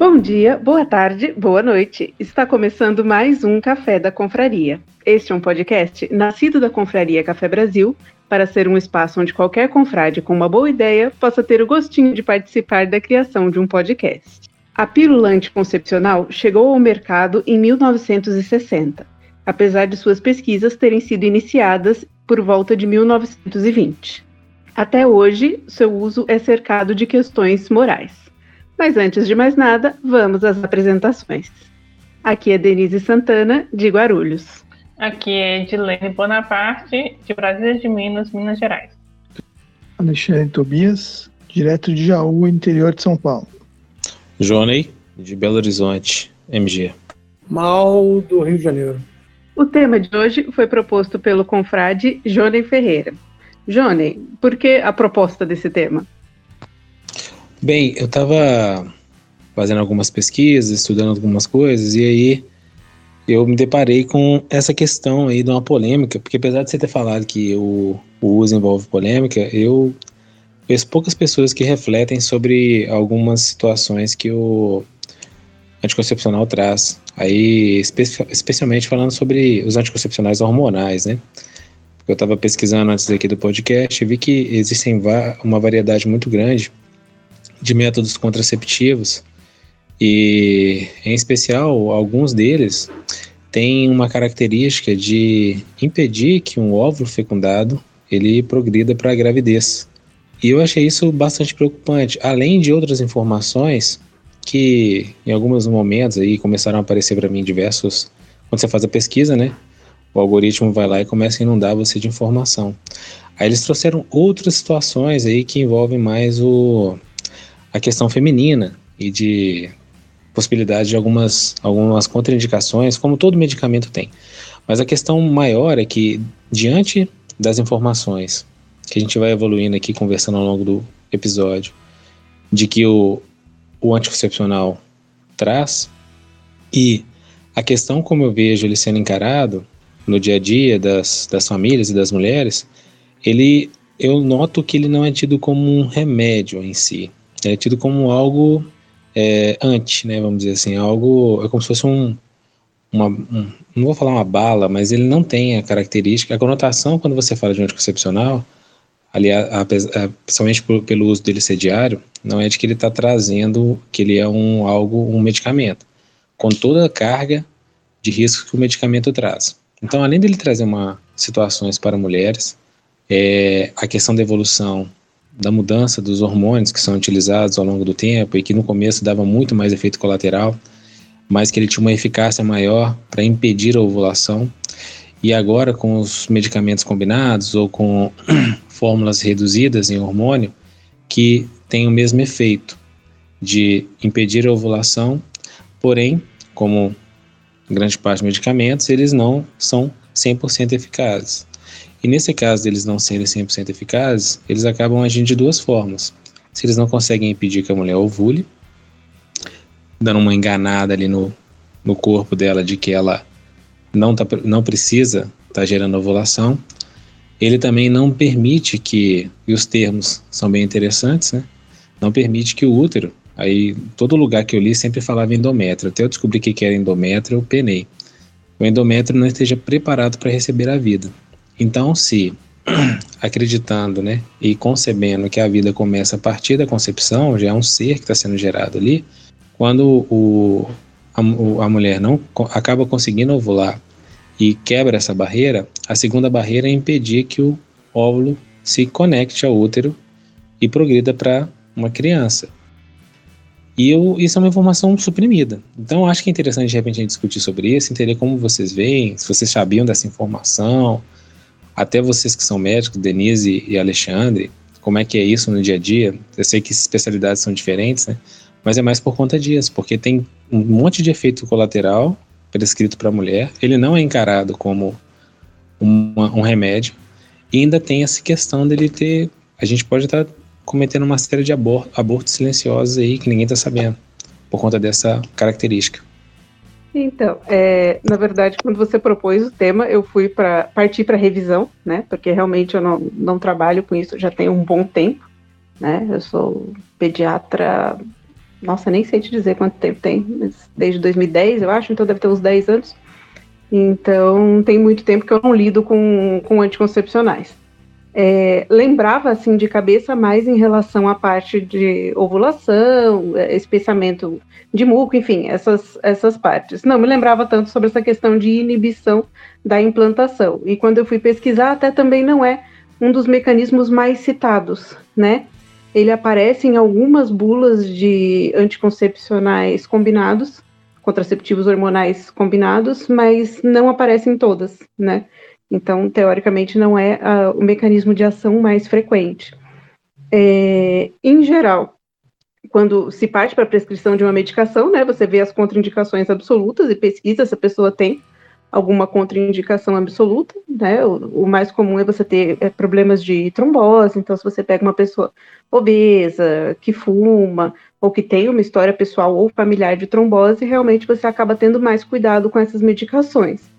Bom dia, boa tarde, boa noite. Está começando mais um Café da Confraria. Este é um podcast nascido da Confraria Café Brasil para ser um espaço onde qualquer confrade com uma boa ideia possa ter o gostinho de participar da criação de um podcast. A pílula anticoncepcional chegou ao mercado em 1960, apesar de suas pesquisas terem sido iniciadas por volta de 1920. Até hoje, seu uso é cercado de questões morais. Mas antes de mais nada, vamos às apresentações. Aqui é Denise Santana, de Guarulhos. Aqui é Edilene Bonaparte, de Brasília de Minas, Minas Gerais. Alexandre Tobias, direto de Jaú, interior de São Paulo. Jonei, de Belo Horizonte, MG. Mal, do Rio de Janeiro. O tema de hoje foi proposto pelo confrade Jonei Ferreira. Jonei, por que a proposta desse tema? Bem, eu estava fazendo algumas pesquisas, estudando algumas coisas, e aí eu me deparei com essa questão aí de uma polêmica, porque apesar de você ter falado que o, o uso envolve polêmica, eu conheço poucas pessoas que refletem sobre algumas situações que o anticoncepcional traz. Aí, espe especialmente falando sobre os anticoncepcionais hormonais, né? Eu estava pesquisando antes aqui do podcast e vi que existem uma variedade muito grande de métodos contraceptivos e, em especial, alguns deles têm uma característica de impedir que um óvulo fecundado ele progrida para a gravidez. E eu achei isso bastante preocupante, além de outras informações que em alguns momentos aí começaram a aparecer para mim diversos quando você faz a pesquisa, né? O algoritmo vai lá e começa a inundar você de informação. Aí eles trouxeram outras situações aí que envolvem mais o a questão feminina e de possibilidade de algumas, algumas contraindicações, como todo medicamento tem. Mas a questão maior é que, diante das informações que a gente vai evoluindo aqui, conversando ao longo do episódio, de que o, o anticoncepcional traz, e a questão como eu vejo ele sendo encarado no dia a dia das, das famílias e das mulheres, ele eu noto que ele não é tido como um remédio em si, é tido como algo é, anti, né, vamos dizer assim, algo, é como se fosse um, uma, um, não vou falar uma bala, mas ele não tem a característica, a conotação quando você fala de um anticoncepcional, ali, a, a, a, principalmente por, pelo uso dele ser diário, não é de que ele está trazendo que ele é um algo, um medicamento, com toda a carga de risco que o medicamento traz. Então, além dele trazer uma situações para mulheres, é, a questão da evolução da mudança dos hormônios que são utilizados ao longo do tempo e que no começo dava muito mais efeito colateral, mas que ele tinha uma eficácia maior para impedir a ovulação. E agora, com os medicamentos combinados ou com fórmulas reduzidas em hormônio, que tem o mesmo efeito de impedir a ovulação, porém, como grande parte dos medicamentos, eles não são 100% eficazes. E nesse caso deles não serem 100% eficazes, eles acabam agindo de duas formas. Se eles não conseguem impedir que a mulher ovule, dando uma enganada ali no, no corpo dela de que ela não, tá, não precisa estar tá gerando ovulação, ele também não permite que, e os termos são bem interessantes, né? Não permite que o útero, aí todo lugar que eu li sempre falava endométrio, até eu descobri que era endométrio, eu penei. O endométrio não esteja preparado para receber a vida. Então, se acreditando, né, e concebendo que a vida começa a partir da concepção, já é um ser que está sendo gerado ali, quando o, a, a mulher não acaba conseguindo ovular e quebra essa barreira, a segunda barreira é impedir que o óvulo se conecte ao útero e progrida para uma criança. E eu, isso é uma informação suprimida. Então, acho que é interessante de repente a gente discutir sobre isso, entender como vocês veem, se vocês sabiam dessa informação, até vocês que são médicos, Denise e Alexandre, como é que é isso no dia a dia? Eu sei que especialidades são diferentes, né? Mas é mais por conta disso, porque tem um monte de efeito colateral prescrito para a mulher, ele não é encarado como uma, um remédio, e ainda tem essa questão dele ter. A gente pode estar cometendo uma série de abortos silenciosos aí que ninguém está sabendo, por conta dessa característica. Então, é, na verdade, quando você propôs o tema, eu fui para partir para revisão, né? Porque realmente eu não, não trabalho com isso já tem um bom tempo. né? Eu sou pediatra, nossa, nem sei te dizer quanto tempo tem, mas desde 2010, eu acho, então deve ter uns 10 anos. Então, tem muito tempo que eu não lido com, com anticoncepcionais. É, lembrava, assim, de cabeça mais em relação à parte de ovulação, é, espessamento de muco, enfim, essas, essas partes. Não me lembrava tanto sobre essa questão de inibição da implantação. E quando eu fui pesquisar, até também não é um dos mecanismos mais citados, né? Ele aparece em algumas bulas de anticoncepcionais combinados, contraceptivos hormonais combinados, mas não aparece em todas, né? Então, teoricamente, não é uh, o mecanismo de ação mais frequente. É, em geral, quando se parte para a prescrição de uma medicação, né, você vê as contraindicações absolutas e pesquisa se a pessoa tem alguma contraindicação absoluta, né? O, o mais comum é você ter é, problemas de trombose. Então, se você pega uma pessoa obesa, que fuma, ou que tem uma história pessoal ou familiar de trombose, realmente você acaba tendo mais cuidado com essas medicações.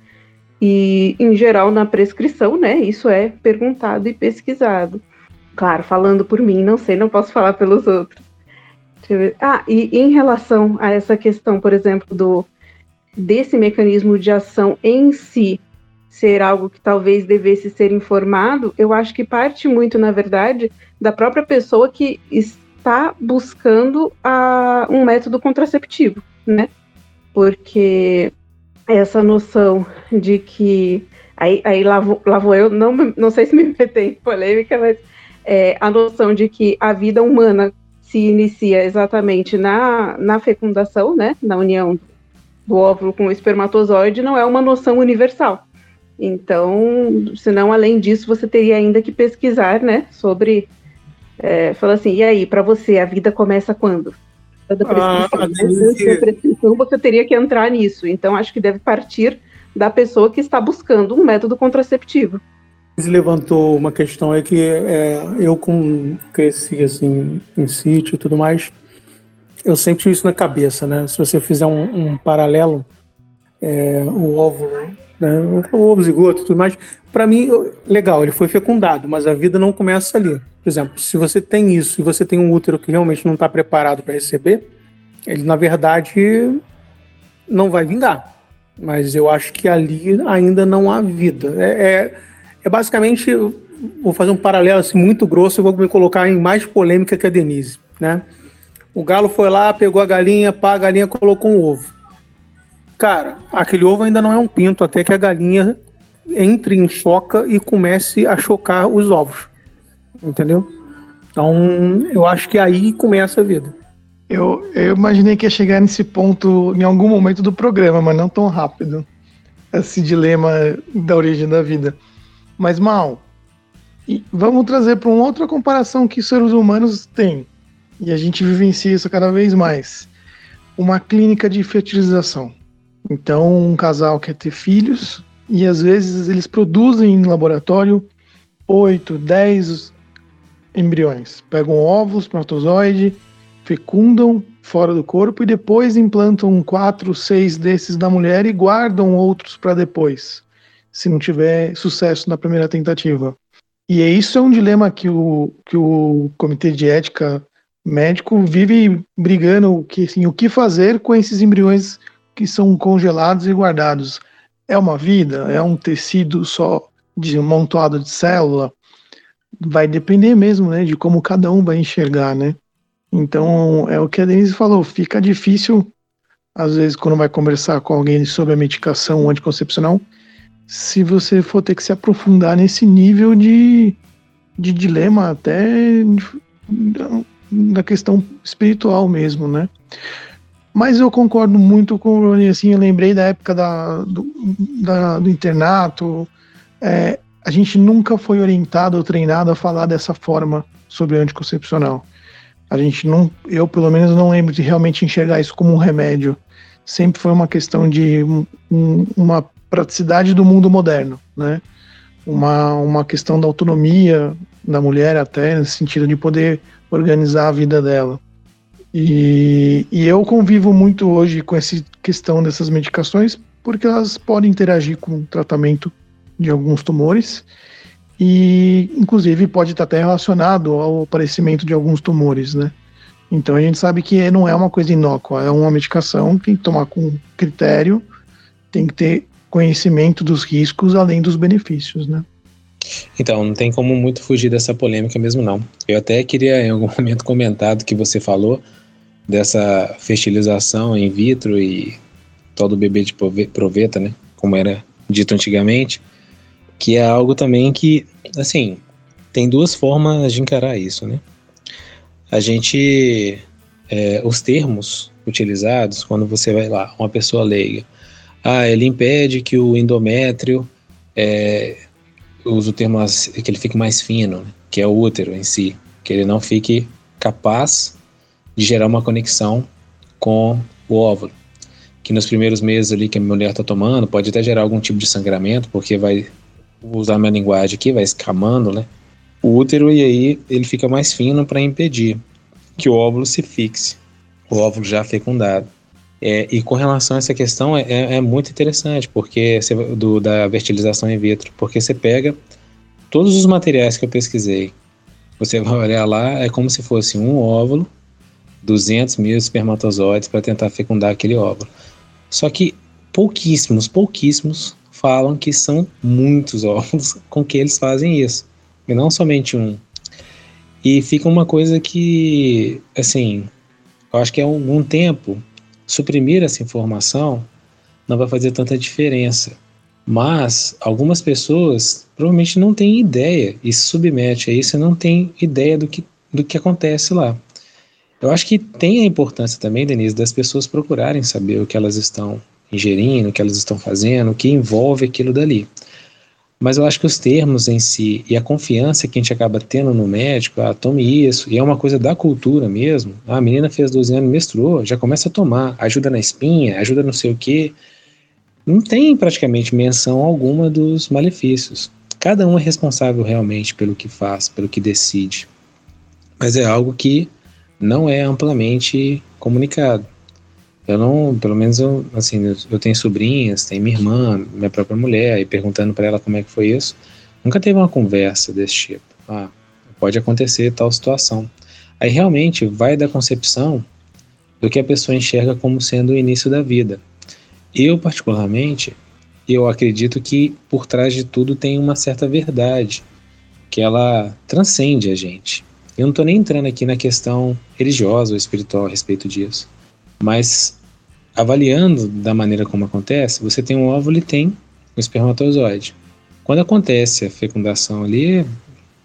E, em geral, na prescrição, né? Isso é perguntado e pesquisado. Claro, falando por mim, não sei, não posso falar pelos outros. Ah, e em relação a essa questão, por exemplo, do desse mecanismo de ação em si ser algo que talvez devesse ser informado, eu acho que parte muito, na verdade, da própria pessoa que está buscando a, um método contraceptivo, né? Porque essa noção de que. Aí, aí lá, vou, lá vou eu, não, não sei se me meter em polêmica, mas é, a noção de que a vida humana se inicia exatamente na, na fecundação, né? Na união do óvulo com o espermatozoide não é uma noção universal. Então, senão, além disso, você teria ainda que pesquisar, né, sobre, é, falar assim, e aí, para você, a vida começa quando? Da prescrição, ah, né? prescrição, você teria que entrar nisso. Então, acho que deve partir da pessoa que está buscando um método contraceptivo. Você levantou uma questão aí que é, eu com cresci assim em sítio e tudo mais, eu sempre tive isso na cabeça, né? Se você fizer um, um paralelo, é, o óvulo, né? ovo zigoto tudo mais, para mim, legal, ele foi fecundado, mas a vida não começa ali. Por exemplo, se você tem isso e você tem um útero que realmente não está preparado para receber, ele na verdade não vai vingar. Mas eu acho que ali ainda não há vida. É, é, é basicamente, vou fazer um paralelo assim, muito grosso e vou me colocar em mais polêmica que a Denise, né? O galo foi lá, pegou a galinha, pá, a galinha colocou um ovo. Cara, aquele ovo ainda não é um pinto, até que a galinha entre em choca e comece a chocar os ovos. Entendeu? Então, eu acho que aí começa a vida. Eu, eu imaginei que ia chegar nesse ponto em algum momento do programa, mas não tão rápido. Esse dilema da origem da vida. Mas, Mal, vamos trazer para uma outra comparação que os seres humanos têm e a gente vivencia isso cada vez mais. Uma clínica de fertilização. Então, um casal quer ter filhos e às vezes eles produzem em laboratório 8, 10 embriões. Pegam ovos, espermatozoide, fecundam fora do corpo e depois implantam quatro, seis desses na mulher e guardam outros para depois, se não tiver sucesso na primeira tentativa. E é isso é um dilema que o, que o Comitê de Ética médico vive brigando o que, assim, o que fazer com esses embriões que são congelados e guardados. É uma vida? É um tecido só de montado de célula? Vai depender mesmo, né, de como cada um vai enxergar, né? Então, é o que a Denise falou, fica difícil, às vezes, quando vai conversar com alguém sobre a medicação anticoncepcional, se você for ter que se aprofundar nesse nível de, de dilema até da questão espiritual mesmo, né? Mas eu concordo muito com o Rony, assim, eu lembrei da época da, do, da, do internato, é, a gente nunca foi orientado ou treinado a falar dessa forma sobre anticoncepcional. A gente não, eu pelo menos não lembro de realmente enxergar isso como um remédio. Sempre foi uma questão de um, uma praticidade do mundo moderno, né? Uma, uma questão da autonomia da mulher até, no sentido de poder organizar a vida dela. E, e eu convivo muito hoje com essa questão dessas medicações, porque elas podem interagir com o tratamento de alguns tumores. e inclusive pode estar até relacionado ao aparecimento de alguns tumores, né? Então a gente sabe que não é uma coisa inócua, é uma medicação que tem que tomar com critério, tem que ter conhecimento dos riscos além dos benefícios, né? Então, não tem como muito fugir dessa polêmica mesmo, não. Eu até queria, em algum momento, comentar do que você falou, dessa fertilização in vitro e tal do bebê de proveta, né? Como era dito antigamente, que é algo também que, assim, tem duas formas de encarar isso, né? A gente, é, os termos utilizados, quando você vai lá, uma pessoa leiga, ah, ele impede que o endométrio é, uso o termo que ele fique mais fino, né? que é o útero em si, que ele não fique capaz de gerar uma conexão com o óvulo. Que nos primeiros meses ali que a mulher está tomando, pode até gerar algum tipo de sangramento, porque vai usar a minha linguagem aqui, vai escamando, né? O útero e aí ele fica mais fino para impedir que o óvulo se fixe, o óvulo já fecundado. É, e com relação a essa questão é, é muito interessante, porque você, do, da fertilização in vitro, porque você pega todos os materiais que eu pesquisei, você vai olhar lá, é como se fosse um óvulo, 200 mil espermatozoides para tentar fecundar aquele óvulo. Só que pouquíssimos, pouquíssimos falam que são muitos óvulos com que eles fazem isso, e não somente um. E fica uma coisa que, assim, eu acho que é um, um tempo suprimir essa informação não vai fazer tanta diferença. Mas algumas pessoas provavelmente não têm ideia e se submete a isso e não tem ideia do que, do que acontece lá. Eu acho que tem a importância também, Denise, das pessoas procurarem saber o que elas estão ingerindo, o que elas estão fazendo, o que envolve aquilo dali. Mas eu acho que os termos em si e a confiança que a gente acaba tendo no médico, ah, tome isso, e é uma coisa da cultura mesmo. Ah, a menina fez 12 anos, menstruou, já começa a tomar, ajuda na espinha, ajuda não sei o quê. Não tem praticamente menção alguma dos malefícios. Cada um é responsável realmente pelo que faz, pelo que decide. Mas é algo que não é amplamente comunicado. Eu não, pelo menos eu, assim, eu, tenho sobrinhas, tem minha irmã, minha própria mulher, e perguntando para ela como é que foi isso, nunca teve uma conversa desse tipo. Ah, pode acontecer tal situação. Aí realmente vai da concepção do que a pessoa enxerga como sendo o início da vida. Eu, particularmente, eu acredito que por trás de tudo tem uma certa verdade, que ela transcende a gente. Eu não estou nem entrando aqui na questão religiosa ou espiritual a respeito disso. Mas avaliando da maneira como acontece, você tem um óvulo e tem um espermatozoide. Quando acontece a fecundação ali,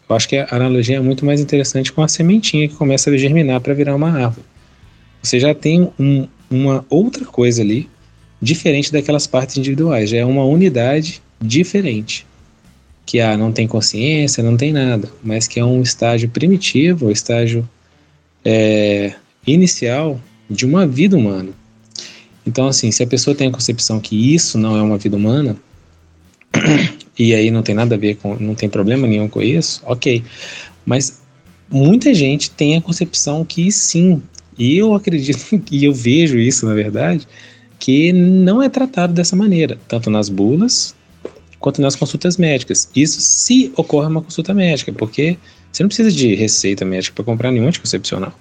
eu acho que a analogia é muito mais interessante com a sementinha que começa a germinar para virar uma árvore. Você já tem um, uma outra coisa ali, diferente daquelas partes individuais, já é uma unidade diferente. Que ah, não tem consciência, não tem nada, mas que é um estágio primitivo, o estágio é, inicial de uma vida humana. Então, assim, se a pessoa tem a concepção que isso não é uma vida humana, e aí não tem nada a ver com, não tem problema nenhum com isso, ok. Mas muita gente tem a concepção que sim, e eu acredito, e eu vejo isso, na verdade, que não é tratado dessa maneira, tanto nas bulas quanto nas consultas médicas. Isso se ocorre uma consulta médica, porque você não precisa de receita médica para comprar nenhum anticoncepcional.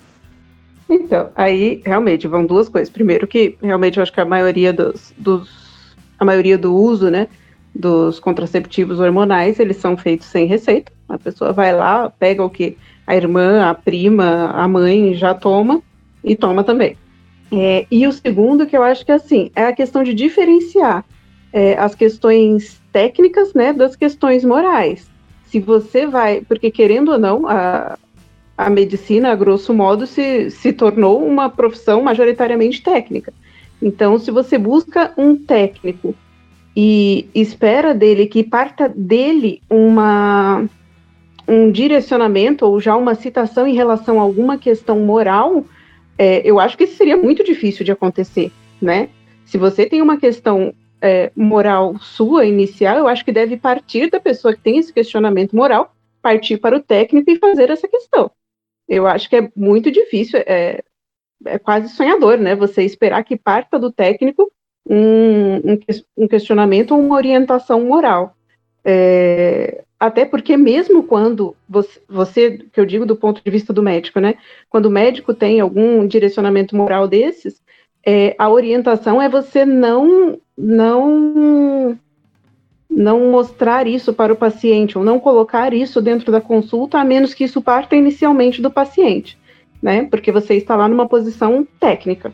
Então, aí realmente vão duas coisas. Primeiro que realmente eu acho que a maioria dos, dos a maioria do uso, né, dos contraceptivos hormonais, eles são feitos sem receita. A pessoa vai lá, pega o que a irmã, a prima, a mãe já toma e toma também. É, e o segundo que eu acho que é assim, é a questão de diferenciar é, as questões técnicas, né, das questões morais. Se você vai, porque querendo ou não, a, a medicina, a grosso modo, se, se tornou uma profissão majoritariamente técnica. Então, se você busca um técnico e espera dele que parta dele uma, um direcionamento ou já uma citação em relação a alguma questão moral, é, eu acho que isso seria muito difícil de acontecer, né? Se você tem uma questão é, moral sua inicial, eu acho que deve partir da pessoa que tem esse questionamento moral, partir para o técnico e fazer essa questão eu acho que é muito difícil, é, é quase sonhador, né? Você esperar que parta do técnico um, um, questionamento ou uma orientação moral. É, até porque mesmo quando você, você, que eu digo do ponto de vista do médico, né? Quando o médico tem algum direcionamento moral desses, é, a orientação é você não não não mostrar isso para o paciente ou não colocar isso dentro da consulta, a menos que isso parta inicialmente do paciente, né? Porque você está lá numa posição técnica.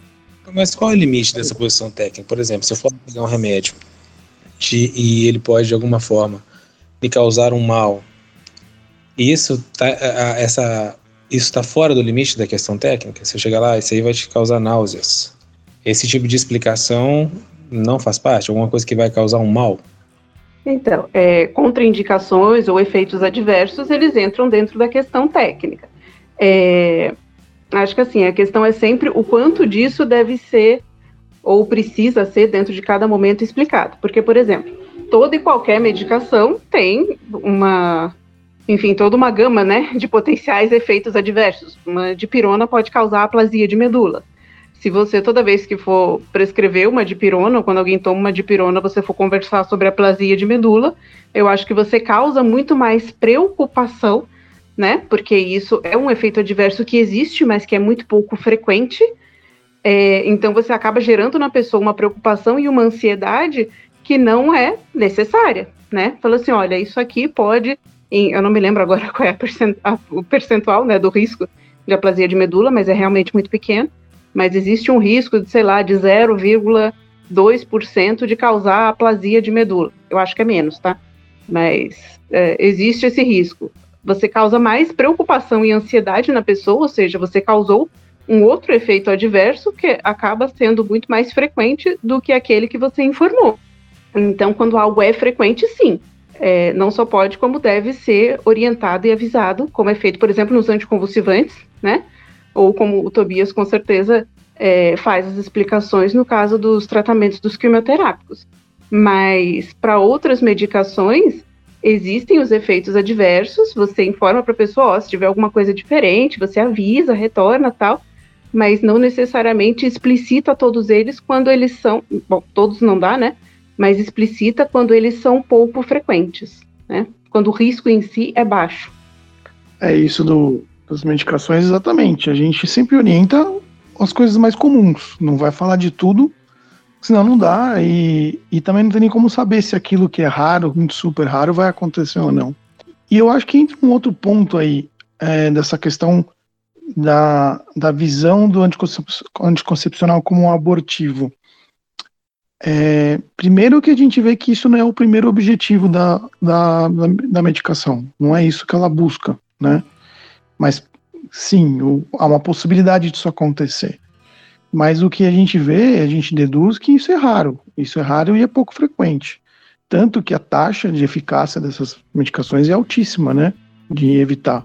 Mas qual é o limite dessa posição técnica? Por exemplo, se eu for pegar um remédio de, e ele pode de alguma forma me causar um mal, isso tá, essa isso está fora do limite da questão técnica. Se eu chegar lá, isso aí vai te causar náuseas. Esse tipo de explicação não faz parte? Alguma coisa que vai causar um mal? Então, é, contraindicações ou efeitos adversos, eles entram dentro da questão técnica. É, acho que assim, a questão é sempre o quanto disso deve ser ou precisa ser dentro de cada momento explicado. Porque, por exemplo, toda e qualquer medicação tem uma, enfim, toda uma gama, né, de potenciais efeitos adversos. Uma dipirona pode causar aplasia de medula se você, toda vez que for prescrever uma dipirona, ou quando alguém toma uma dipirona, você for conversar sobre a plasia de medula, eu acho que você causa muito mais preocupação, né? Porque isso é um efeito adverso que existe, mas que é muito pouco frequente. É, então você acaba gerando na pessoa uma preocupação e uma ansiedade que não é necessária, né? Fala assim, olha, isso aqui pode, eu não me lembro agora qual é a o percentual, né, do risco de aplasia de medula, mas é realmente muito pequeno mas existe um risco de, sei lá, de 0,2% de causar aplasia de medula. Eu acho que é menos, tá? Mas é, existe esse risco. Você causa mais preocupação e ansiedade na pessoa, ou seja, você causou um outro efeito adverso que acaba sendo muito mais frequente do que aquele que você informou. Então, quando algo é frequente, sim, é, não só pode, como deve ser orientado e avisado, como é feito, por exemplo, nos anticonvulsivantes, né? Ou como o Tobias com certeza é, faz as explicações no caso dos tratamentos dos quimioterápicos. Mas para outras medicações, existem os efeitos adversos, você informa para a pessoa, se tiver alguma coisa diferente, você avisa, retorna tal, mas não necessariamente explicita todos eles quando eles são, bom, todos não dá, né? Mas explicita quando eles são pouco frequentes, né? Quando o risco em si é baixo. É isso do, das medicações, exatamente. A gente sempre orienta as coisas mais comuns, não vai falar de tudo, senão não dá, e, e também não tem nem como saber se aquilo que é raro, muito super raro, vai acontecer ou não. E eu acho que entra um outro ponto aí, é, dessa questão da, da visão do anticoncepcional como um abortivo. É, primeiro que a gente vê que isso não é o primeiro objetivo da, da, da medicação, não é isso que ela busca, né? Mas sim, o, há uma possibilidade disso acontecer. Mas o que a gente vê, a gente deduz que isso é raro. Isso é raro e é pouco frequente. Tanto que a taxa de eficácia dessas medicações é altíssima, né? De evitar.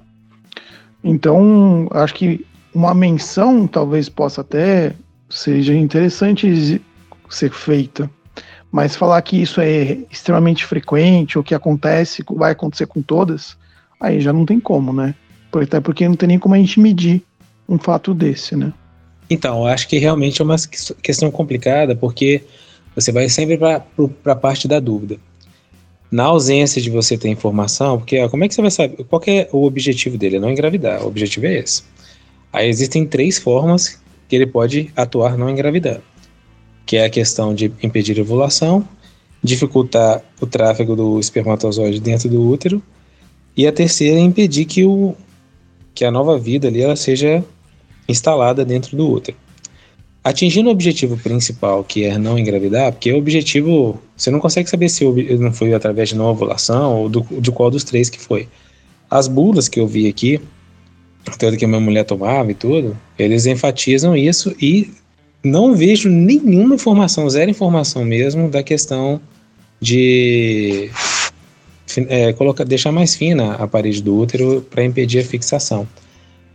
Então, acho que uma menção talvez possa até seja interessante ser feita. Mas falar que isso é extremamente frequente ou que acontece, vai acontecer com todas, aí já não tem como, né? Até porque não tem nem como a gente medir um fato desse, né? Então, acho que realmente é uma questão complicada, porque você vai sempre para a parte da dúvida. Na ausência de você ter informação, porque ó, como é que você vai saber? Qual é o objetivo dele? É não engravidar. O objetivo é esse. Aí existem três formas que ele pode atuar não engravidando, que é a questão de impedir a ovulação, dificultar o tráfego do espermatozoide dentro do útero, e a terceira é impedir que o, que a nova vida ali ela seja instalada dentro do útero. Atingindo o objetivo principal, que é não engravidar, porque o objetivo, você não consegue saber se não foi através de não ovulação ou do, de qual dos três que foi. As bulas que eu vi aqui, toda que a minha mulher tomava e tudo, eles enfatizam isso e não vejo nenhuma informação, zero informação mesmo, da questão de é, deixar mais fina a parede do útero para impedir a fixação.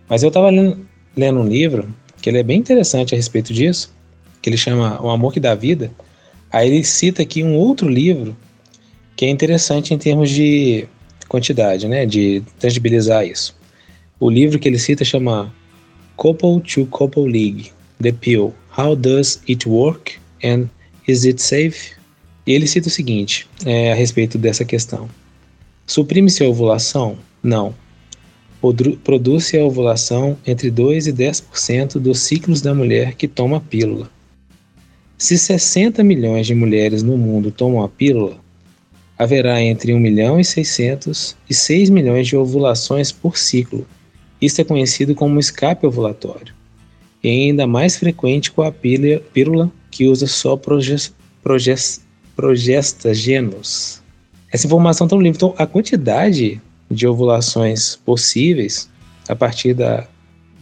Mas eu estava lendo, lendo, um livro que ele é bem interessante a respeito disso, que ele chama O Amor que dá Vida. Aí ele cita aqui um outro livro que é interessante em termos de quantidade, né, de tangibilizar isso. O livro que ele cita chama Couple to Couple League, The Pill, How Does It Work and Is It Safe? E ele cita o seguinte é, a respeito dessa questão. Suprime-se a ovulação? Não. Produz-se a ovulação entre 2 e 10% dos ciclos da mulher que toma a pílula. Se 60 milhões de mulheres no mundo tomam a pílula, haverá entre 1 milhão e 600 e 6 milhões de ovulações por ciclo. Isso é conhecido como escape ovulatório. E é ainda mais frequente com a pílula que usa só progest, progestagenos. Essa informação está no livro. Então, a quantidade de ovulações possíveis a partir da,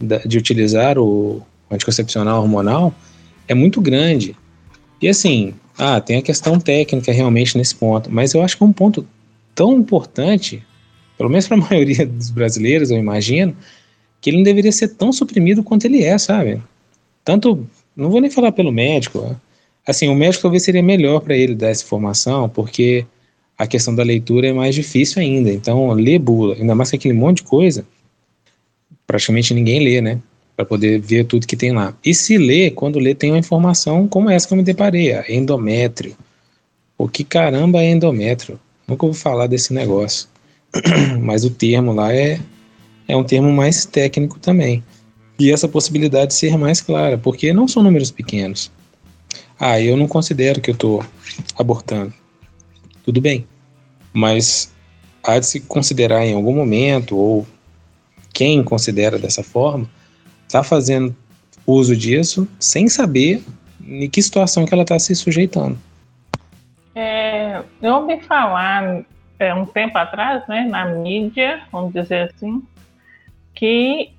da, de utilizar o anticoncepcional hormonal é muito grande. E assim, ah, tem a questão técnica realmente nesse ponto, mas eu acho que é um ponto tão importante, pelo menos para a maioria dos brasileiros, eu imagino, que ele não deveria ser tão suprimido quanto ele é, sabe? Tanto, não vou nem falar pelo médico, assim, o médico talvez seria melhor para ele dar essa informação, porque a questão da leitura é mais difícil ainda. Então, ler bula, ainda mais que aquele monte de coisa, praticamente ninguém lê, né? Para poder ver tudo que tem lá. E se lê, quando lê, tem uma informação como essa que eu me deparei, a endométrio. O que caramba é endométrio? Nunca ouvi falar desse negócio. Mas o termo lá é, é um termo mais técnico também. E essa possibilidade de ser mais clara, porque não são números pequenos. Ah, eu não considero que eu estou abortando. Tudo bem. Mas há de se considerar em algum momento, ou quem considera dessa forma, está fazendo uso disso sem saber em que situação que ela está se sujeitando. É, eu ouvi falar é, um tempo atrás, né, na mídia, vamos dizer assim, que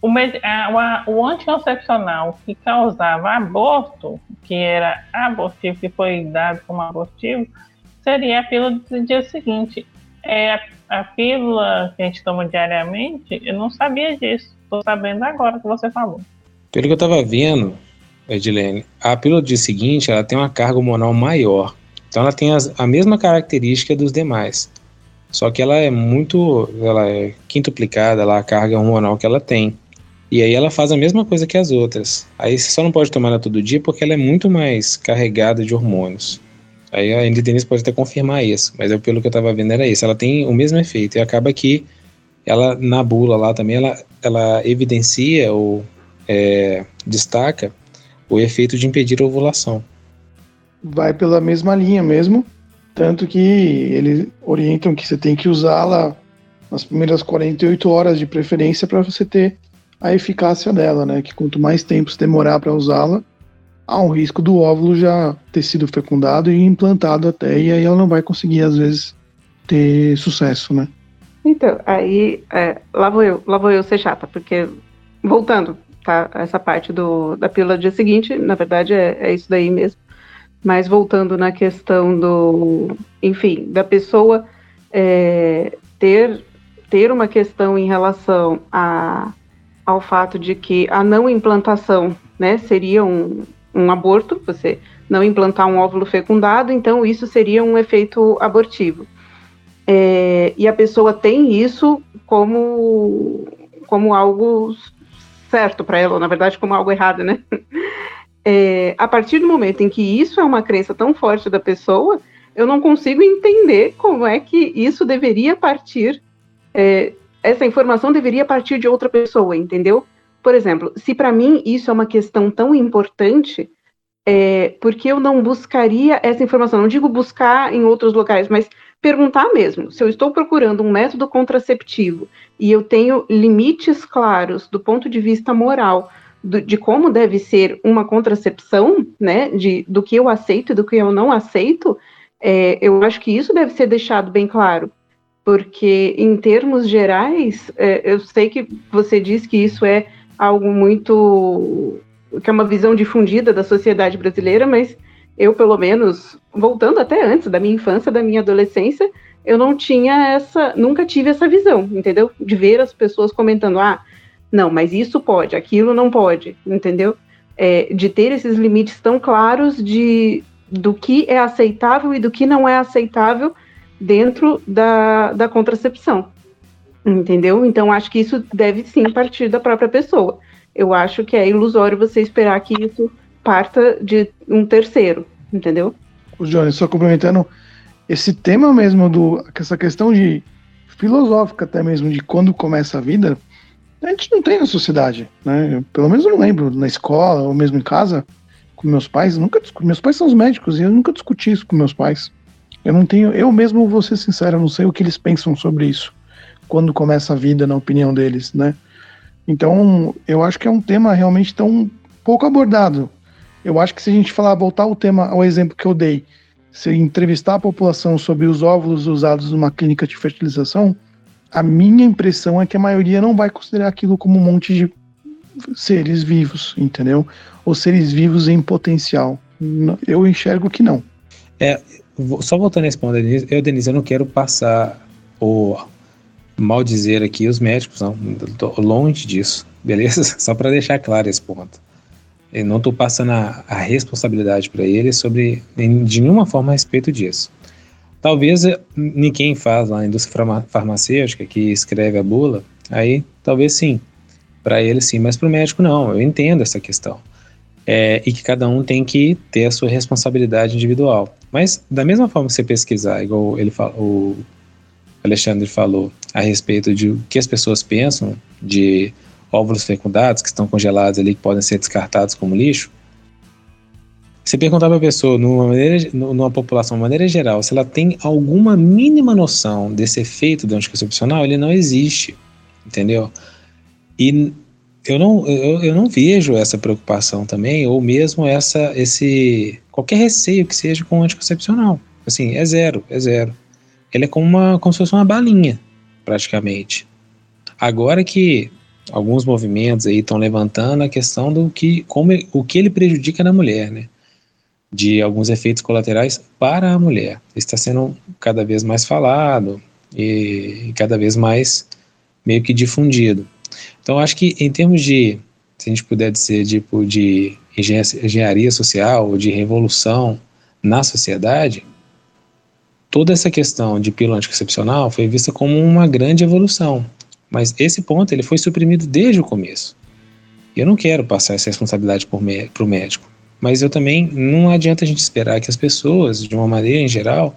o, a, o anticoncepcional que causava aborto, que era abortivo, que foi dado como abortivo, seria a pílula do dia seguinte. É, a, a pílula que a gente toma diariamente, eu não sabia disso. Estou sabendo agora que você falou. Pelo que eu estava vendo, Edilene, a pílula do dia seguinte ela tem uma carga hormonal maior. Então ela tem as, a mesma característica dos demais. Só que ela é muito. Ela é quintuplicada lá, a carga hormonal que ela tem. E aí ela faz a mesma coisa que as outras. Aí você só não pode tomar ela todo dia porque ela é muito mais carregada de hormônios. Aí a Denise pode até confirmar isso, mas eu, pelo que eu estava vendo era isso. Ela tem o mesmo efeito e acaba que ela na bula lá também ela, ela evidencia ou é, destaca o efeito de impedir a ovulação. Vai pela mesma linha mesmo, tanto que eles orientam que você tem que usá-la nas primeiras 48 horas de preferência para você ter a eficácia dela, né? Que quanto mais tempo se demorar para usá-la, há um risco do óvulo já ter sido fecundado e implantado até, e aí ela não vai conseguir, às vezes, ter sucesso, né? Então, aí, é, lá vou eu, lá vou eu ser chata, porque, voltando, tá, essa parte do, da pílula do dia seguinte, na verdade é, é isso daí mesmo, mas voltando na questão do, enfim, da pessoa é, ter, ter uma questão em relação a ao fato de que a não implantação né, seria um, um aborto, você não implantar um óvulo fecundado, então isso seria um efeito abortivo. É, e a pessoa tem isso como, como algo certo para ela, na verdade como algo errado, né? É, a partir do momento em que isso é uma crença tão forte da pessoa, eu não consigo entender como é que isso deveria partir é, essa informação deveria partir de outra pessoa, entendeu? Por exemplo, se para mim isso é uma questão tão importante, é, porque eu não buscaria essa informação? Não digo buscar em outros locais, mas perguntar mesmo. Se eu estou procurando um método contraceptivo e eu tenho limites claros do ponto de vista moral do, de como deve ser uma contracepção, né, de, do que eu aceito e do que eu não aceito, é, eu acho que isso deve ser deixado bem claro porque em termos gerais, é, eu sei que você diz que isso é algo muito que é uma visão difundida da sociedade brasileira, mas eu pelo menos voltando até antes da minha infância, da minha adolescência, eu não tinha essa, nunca tive essa visão, entendeu? De ver as pessoas comentando, ah, não, mas isso pode, aquilo não pode, entendeu? É, de ter esses limites tão claros de do que é aceitável e do que não é aceitável dentro da, da contracepção. Entendeu? Então, acho que isso deve sim partir da própria pessoa. Eu acho que é ilusório você esperar que isso parta de um terceiro, entendeu? O Johnny, só complementando, esse tema mesmo do essa questão de filosófica até mesmo de quando começa a vida, a gente não tem na sociedade, né? Eu, pelo menos eu não lembro na escola ou mesmo em casa com meus pais, nunca meus pais são os médicos e eu nunca discuti isso com meus pais. Eu não tenho, eu mesmo vou ser sincero, eu não sei o que eles pensam sobre isso quando começa a vida, na opinião deles, né? Então, eu acho que é um tema realmente tão pouco abordado. Eu acho que se a gente falar, voltar ao tema, ao exemplo que eu dei, se entrevistar a população sobre os óvulos usados numa clínica de fertilização, a minha impressão é que a maioria não vai considerar aquilo como um monte de seres vivos, entendeu? Ou seres vivos em potencial. Eu enxergo que não. É, só voltando a Denise, eu, Denise, eu não quero passar ou mal dizer aqui os médicos, não, longe disso, beleza? Só para deixar claro esse ponto. Eu não estou passando a, a responsabilidade para eles sobre de nenhuma forma a respeito disso. Talvez eh, ninguém faz lá na indústria farmacêutica que escreve a bula, aí talvez sim, para ele sim, mas para o médico não. Eu entendo essa questão é, e que cada um tem que ter a sua responsabilidade individual. Mas da mesma forma que você pesquisar, igual ele o Alexandre falou a respeito de o que as pessoas pensam de óvulos fecundados que estão congelados ali que podem ser descartados como lixo. Você perguntar para a pessoa, numa, maneira, numa população de maneira geral, se ela tem alguma mínima noção desse efeito do anticoncepcional, ele não existe, entendeu? E eu não, eu, eu não vejo essa preocupação também, ou mesmo essa, esse, qualquer receio que seja com o anticoncepcional. Assim, é zero, é zero. Ele é como, uma, como se fosse uma balinha, praticamente. Agora que alguns movimentos aí estão levantando a questão do que, como, o que ele prejudica na mulher, né? De alguns efeitos colaterais para a mulher. Está sendo cada vez mais falado e, cada vez mais meio que difundido. Então, acho que em termos de, se a gente puder dizer, tipo, de engenharia social ou de revolução na sociedade, toda essa questão de pílula anticoncepcional foi vista como uma grande evolução. Mas esse ponto ele foi suprimido desde o começo. Eu não quero passar essa responsabilidade para o médico. Mas eu também não adianta a gente esperar que as pessoas, de uma maneira em geral,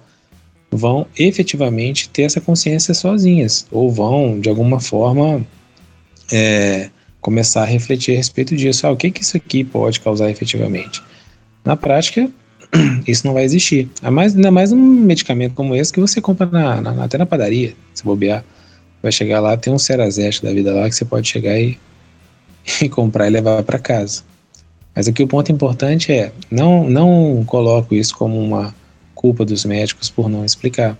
vão efetivamente ter essa consciência sozinhas, ou vão, de alguma forma, é, começar a refletir a respeito disso. Ah, o que, que isso aqui pode causar efetivamente? Na prática, isso não vai existir. Mais, ainda mais um medicamento como esse que você compra na, na, até na padaria, se bobear. Vai chegar lá, tem um Cerazete da vida lá que você pode chegar e, e comprar e levar para casa. Mas aqui o ponto importante é, não, não coloco isso como uma culpa dos médicos por não explicar.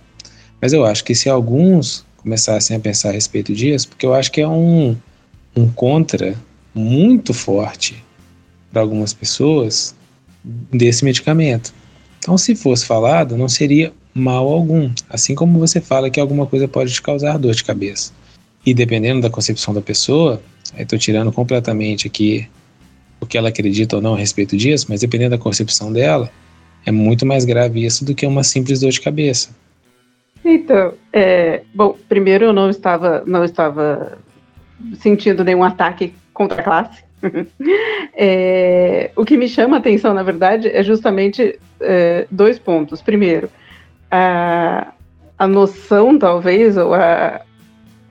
Mas eu acho que se alguns começassem a pensar a respeito disso, porque eu acho que é um, um contra muito forte para algumas pessoas desse medicamento. Então, se fosse falado, não seria mal algum. Assim como você fala que alguma coisa pode te causar dor de cabeça. E dependendo da concepção da pessoa, estou tirando completamente aqui o que ela acredita ou não a respeito disso, mas dependendo da concepção dela, é muito mais grave isso do que uma simples dor de cabeça. Então, é, bom, primeiro eu não estava, não estava sentindo nenhum ataque contra a classe. é, o que me chama a atenção, na verdade, é justamente é, dois pontos. Primeiro, a, a noção, talvez, ou a,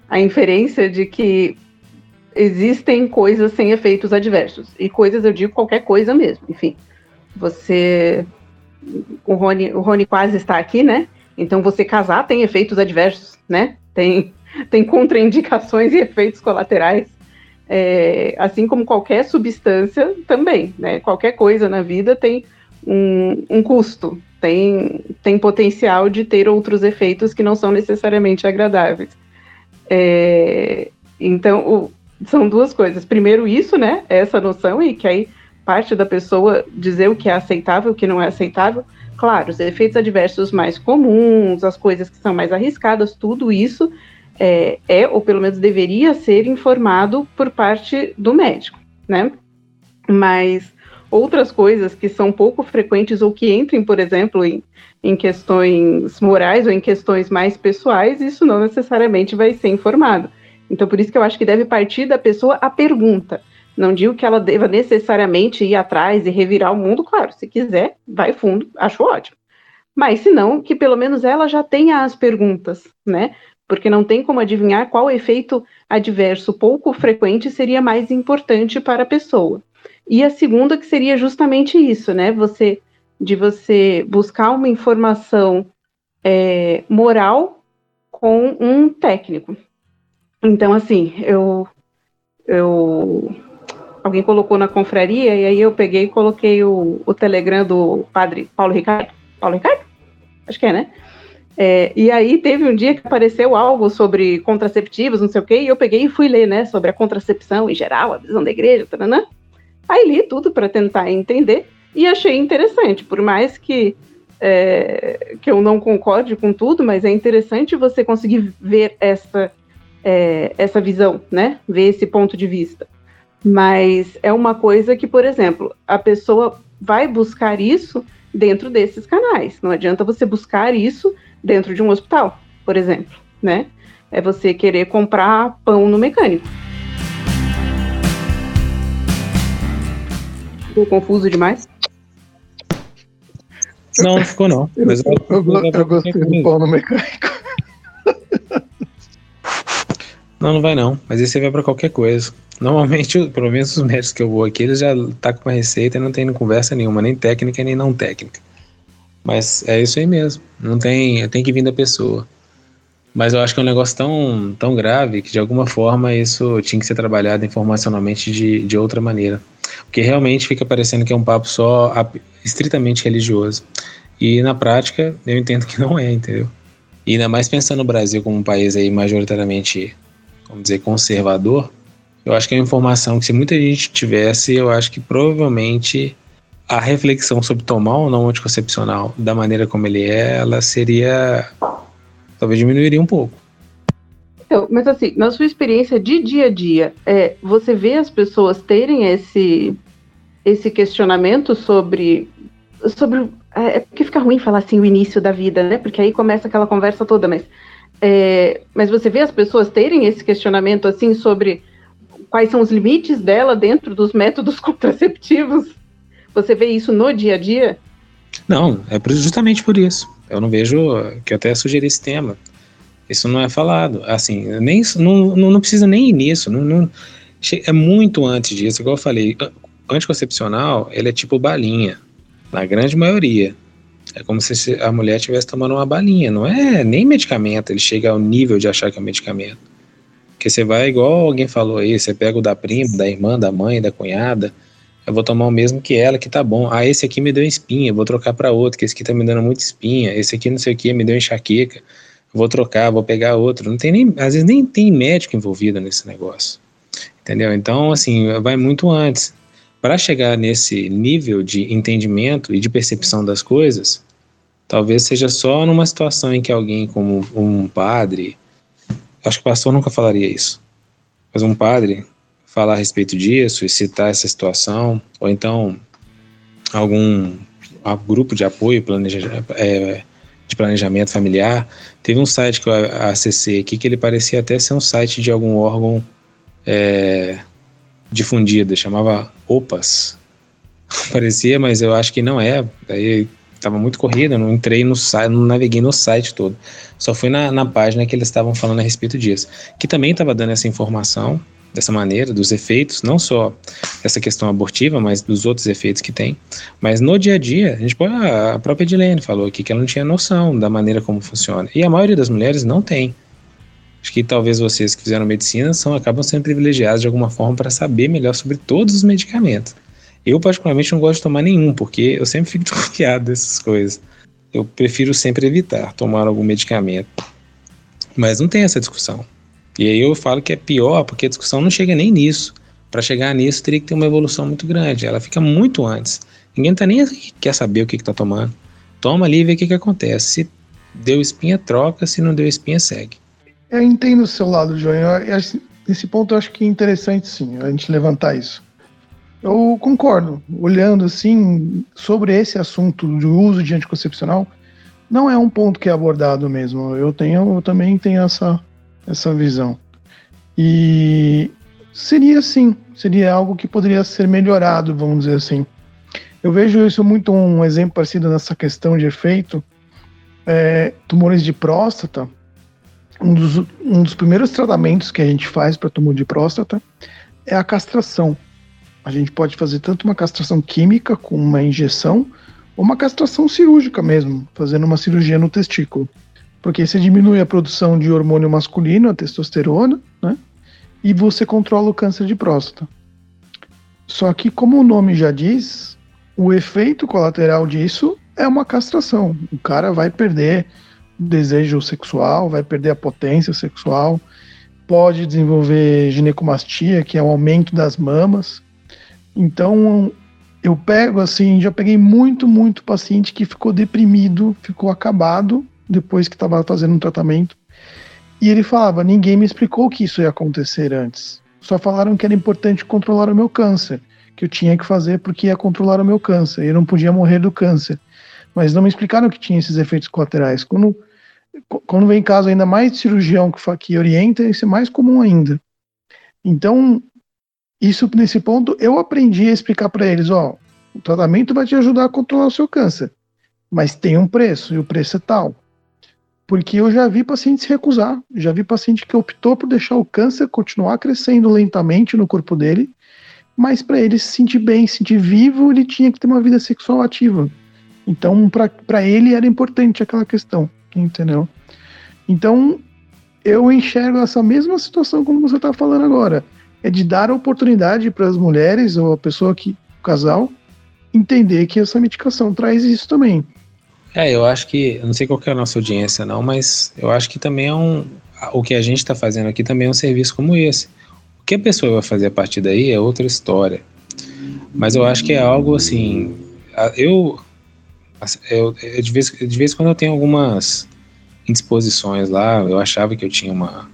a inferência de que existem coisas sem efeitos adversos. E coisas, eu digo qualquer coisa mesmo. Enfim, você. O Rony, o Rony quase está aqui, né? Então, você casar tem efeitos adversos, né? Tem tem contraindicações e efeitos colaterais, é, assim como qualquer substância também, né? Qualquer coisa na vida tem um, um custo, tem, tem potencial de ter outros efeitos que não são necessariamente agradáveis. É, então, o, são duas coisas. Primeiro, isso, né? Essa noção, e que aí parte da pessoa dizer o que é aceitável, o que não é aceitável. Claro, os efeitos adversos mais comuns, as coisas que são mais arriscadas, tudo isso é, é, ou pelo menos deveria ser informado por parte do médico, né? Mas outras coisas que são pouco frequentes ou que entrem, por exemplo, em, em questões morais ou em questões mais pessoais, isso não necessariamente vai ser informado. Então, por isso que eu acho que deve partir da pessoa a pergunta. Não digo que ela deva necessariamente ir atrás e revirar o mundo, claro, se quiser, vai fundo, acho ótimo. Mas se não, que pelo menos ela já tenha as perguntas, né? Porque não tem como adivinhar qual efeito adverso pouco frequente seria mais importante para a pessoa. E a segunda que seria justamente isso, né? Você de você buscar uma informação é, moral com um técnico. Então, assim, eu, eu alguém colocou na confraria, e aí eu peguei e coloquei o, o Telegram do padre Paulo Ricardo. Paulo Ricardo? Acho que é, né? É, e aí teve um dia que apareceu algo sobre contraceptivos, não sei o quê, e eu peguei e fui ler, né, sobre a contracepção em geral, a visão da igreja, taranã. Aí li tudo para tentar entender e achei interessante, por mais que é, que eu não concorde com tudo, mas é interessante você conseguir ver essa é, essa visão, né, ver esse ponto de vista. Mas é uma coisa que, por exemplo, a pessoa vai buscar isso dentro desses canais. Não adianta você buscar isso dentro de um hospital, por exemplo, né? É você querer comprar pão no mecânico. Ficou confuso demais? Não, não ficou não. Mas eu, eu, eu, eu gostei do pão no mecânico. Não, não vai não. Mas esse vai para qualquer coisa. Normalmente, pelo menos os médicos que eu vou aqui, eles já tá com uma receita e não tem conversa nenhuma, nem técnica nem não técnica. Mas é isso aí mesmo. Não tem, tem que vir da pessoa. Mas eu acho que é um negócio tão, tão grave que de alguma forma isso tinha que ser trabalhado informacionalmente de, de outra maneira. Porque realmente fica parecendo que é um papo só estritamente religioso. E na prática eu entendo que não é, entendeu? E ainda mais pensando no Brasil como um país aí majoritariamente vamos dizer, conservador, eu acho que é uma informação que se muita gente tivesse, eu acho que provavelmente a reflexão sobre tomar ou não anticoncepcional da maneira como ele é, ela seria. talvez diminuiria um pouco. Então, mas assim, na sua experiência de dia a dia, é, você vê as pessoas terem esse, esse questionamento sobre. sobre é, é porque fica ruim falar assim o início da vida, né? Porque aí começa aquela conversa toda, mas é, mas você vê as pessoas terem esse questionamento assim sobre quais são os limites dela dentro dos métodos contraceptivos? Você vê isso no dia a dia? Não, é justamente por isso. Eu não vejo que eu até sugeri esse tema. Isso não é falado. Assim, nem não, não, não precisa nem ir nisso. Não, não, é muito antes disso. Igual eu falei, anticoncepcional, ele é tipo balinha, na grande maioria. É como se a mulher estivesse tomando uma balinha, não é nem medicamento, ele chega ao nível de achar que é um medicamento. Porque você vai, igual alguém falou aí, você pega o da prima, da irmã, da mãe, da cunhada, eu vou tomar o mesmo que ela, que tá bom. Ah, esse aqui me deu espinha, vou trocar para outro, que esse aqui tá me dando muita espinha, esse aqui não sei o que, me deu enxaqueca, vou trocar, vou pegar outro. Não tem nem, às vezes nem tem médico envolvido nesse negócio. Entendeu? Então, assim, vai muito antes para chegar nesse nível de entendimento e de percepção das coisas, talvez seja só numa situação em que alguém, como um padre, acho que o pastor nunca falaria isso, mas um padre falar a respeito disso e citar essa situação, ou então algum grupo de apoio planeja, é, de planejamento familiar. Teve um site que eu acessei aqui que ele parecia até ser um site de algum órgão é, chamava OPAS. Parecia, mas eu acho que não é. Daí estava muito corrida, não entrei no site, não naveguei no site todo. Só fui na, na página que eles estavam falando a respeito disso. Que também estava dando essa informação dessa maneira, dos efeitos, não só dessa questão abortiva, mas dos outros efeitos que tem. Mas no dia a dia, a gente pode, a própria Edilene falou aqui que ela não tinha noção da maneira como funciona. E a maioria das mulheres não tem. Acho que talvez vocês que fizeram medicina são, acabam sendo privilegiados de alguma forma para saber melhor sobre todos os medicamentos. Eu, particularmente, não gosto de tomar nenhum, porque eu sempre fico desconfiado dessas coisas. Eu prefiro sempre evitar tomar algum medicamento. Mas não tem essa discussão. E aí eu falo que é pior, porque a discussão não chega nem nisso. Para chegar nisso, teria que ter uma evolução muito grande. Ela fica muito antes. Ninguém tá nem quer saber o que, que tá tomando. Toma ali e vê o que, que acontece. Se deu espinha, troca. Se não deu espinha, segue. Eu entendo o seu lado, João. Nesse ponto eu acho que é interessante sim a gente levantar isso. Eu concordo. Olhando assim sobre esse assunto do uso de anticoncepcional, não é um ponto que é abordado mesmo. Eu tenho, eu também tenho essa essa visão. E seria sim, seria algo que poderia ser melhorado, vamos dizer assim. Eu vejo isso muito um exemplo parecido nessa questão de efeito. É, tumores de próstata, um dos, um dos primeiros tratamentos que a gente faz para tumor de próstata é a castração. A gente pode fazer tanto uma castração química com uma injeção, ou uma castração cirúrgica mesmo, fazendo uma cirurgia no testículo. Porque você diminui a produção de hormônio masculino, a testosterona, né? E você controla o câncer de próstata. Só que, como o nome já diz, o efeito colateral disso é uma castração. O cara vai perder o desejo sexual, vai perder a potência sexual, pode desenvolver ginecomastia, que é o aumento das mamas. Então, eu pego assim, já peguei muito, muito paciente que ficou deprimido, ficou acabado depois que estava fazendo um tratamento. E ele falava: ninguém me explicou que isso ia acontecer antes. Só falaram que era importante controlar o meu câncer, que eu tinha que fazer porque ia controlar o meu câncer. Eu não podia morrer do câncer. Mas não me explicaram que tinha esses efeitos colaterais. Quando, quando vem caso ainda mais de cirurgião que, que orienta, isso é mais comum ainda. Então, isso nesse ponto eu aprendi a explicar para eles, ó, o tratamento vai te ajudar a controlar o seu câncer, mas tem um preço e o preço é tal. Porque eu já vi pacientes recusar, já vi paciente que optou por deixar o câncer continuar crescendo lentamente no corpo dele, mas para ele se sentir bem, se sentir vivo, ele tinha que ter uma vida sexual ativa. Então, para ele era importante aquela questão, entendeu? Então, eu enxergo essa mesma situação como você está falando agora é de dar oportunidade para as mulheres ou a pessoa que, o casal, entender que essa medicação traz isso também. É, eu acho que, eu não sei qual é a nossa audiência não, mas eu acho que também é um, o que a gente está fazendo aqui também é um serviço como esse. O que a pessoa vai fazer a partir daí é outra história. Mas eu acho que é algo assim, eu, eu de, vez, de vez em quando eu tenho algumas indisposições lá, eu achava que eu tinha uma,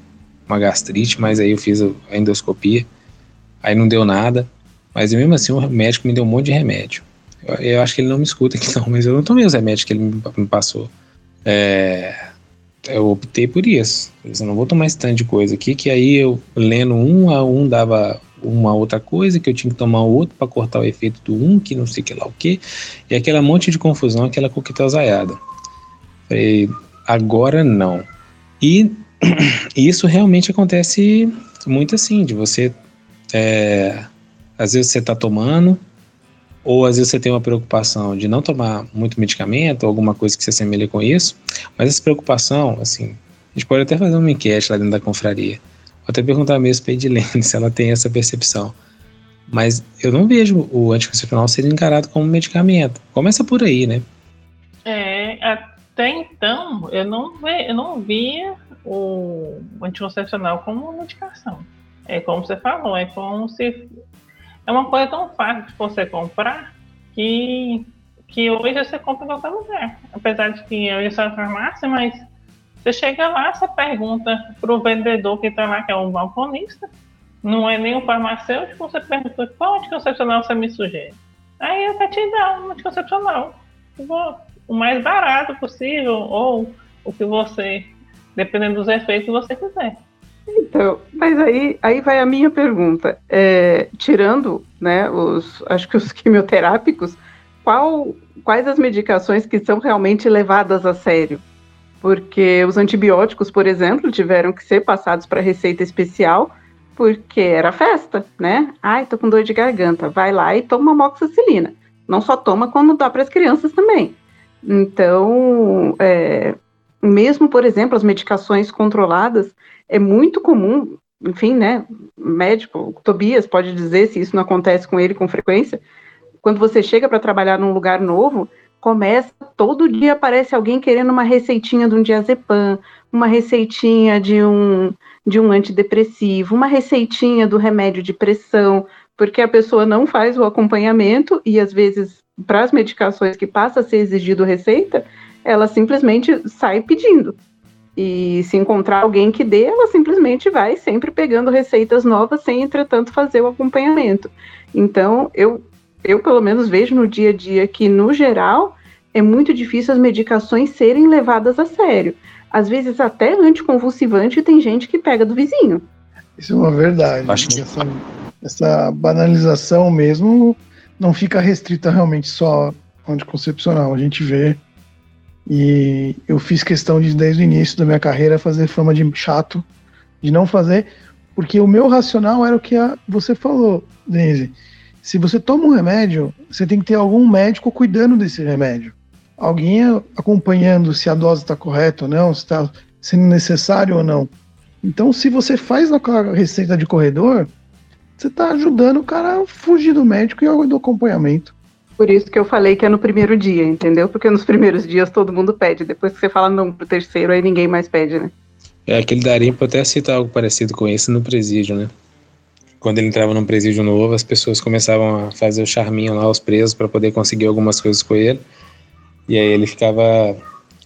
uma gastrite, mas aí eu fiz a endoscopia, aí não deu nada, mas mesmo assim o médico me deu um monte de remédio. Eu, acho que ele não me escuta aqui não, mas eu não tomei os remédios que ele me, passou. É, eu optei por isso. Eu não vou tomar esse tanto de coisa aqui, que aí eu lendo um a um dava uma outra coisa, que eu tinha que tomar outro para cortar o efeito do um, que não sei que lá o que, e aquela monte de confusão, aquela coquetelzaiada. Falei, agora não. E isso realmente acontece muito assim, de você. É, às vezes você está tomando, ou às vezes você tem uma preocupação de não tomar muito medicamento, ou alguma coisa que se assemelhe com isso, mas essa preocupação, assim, a gente pode até fazer uma enquete lá dentro da confraria. Vou até perguntar mesmo para a Edilene se ela tem essa percepção. Mas eu não vejo o anticoncepcional ser encarado como medicamento. Começa por aí, né? É, até então eu não, ve, eu não via o anticoncepcional como medicação. É como você falou, é como se. É uma coisa tão fácil de você comprar que, que hoje você compra em qualquer lugar. Apesar de que eu ia só na farmácia, mas você chega lá, você pergunta para o vendedor que está lá, que é um balconista, não é nem um farmacêutico, você pergunta qual anticoncepcional você me sugere. Aí eu vou te dar um anticoncepcional. O mais barato possível, ou o que você dependendo dos efeitos que você quiser. Então, mas aí, aí vai a minha pergunta. É, tirando, né, os, acho que os quimioterápicos, qual, quais as medicações que são realmente levadas a sério? Porque os antibióticos, por exemplo, tiveram que ser passados para receita especial porque era festa, né? Ai, tô com dor de garganta. Vai lá e toma moxicilina. Não só toma, como dá para as crianças também. Então, é, mesmo, por exemplo, as medicações controladas, é muito comum, enfim, né, médico, Tobias pode dizer se isso não acontece com ele com frequência, quando você chega para trabalhar num lugar novo, começa, todo dia aparece alguém querendo uma receitinha de um diazepam, uma receitinha de um, de um antidepressivo, uma receitinha do remédio de pressão, porque a pessoa não faz o acompanhamento e às vezes para as medicações que passa a ser exigido receita, ela simplesmente sai pedindo. E se encontrar alguém que dê, ela simplesmente vai sempre pegando receitas novas, sem, entretanto, fazer o acompanhamento. Então, eu, eu pelo menos vejo no dia a dia que, no geral, é muito difícil as medicações serem levadas a sério. Às vezes, até anticonvulsivante tem gente que pega do vizinho. Isso é uma verdade. Acho que... essa, essa banalização mesmo não fica restrita realmente só ao anticoncepcional. A gente vê E eu fiz questão de, desde o início da minha carreira, fazer fama de chato, de não fazer, porque o meu racional era o que a, você falou, Denise. Se você toma um remédio, você tem que ter algum médico cuidando desse remédio. Alguém acompanhando se a dose está correta ou não, se está sendo necessário ou não. Então, se você faz a receita de corredor, você está ajudando o cara a fugir do médico e do acompanhamento. Por isso que eu falei que é no primeiro dia, entendeu? Porque nos primeiros dias todo mundo pede. Depois que você fala não pro terceiro, aí ninguém mais pede, né? É, aquele daria pra até citar algo parecido com esse no presídio, né? Quando ele entrava num presídio novo, as pessoas começavam a fazer o charminho lá aos presos para poder conseguir algumas coisas com ele. E aí ele ficava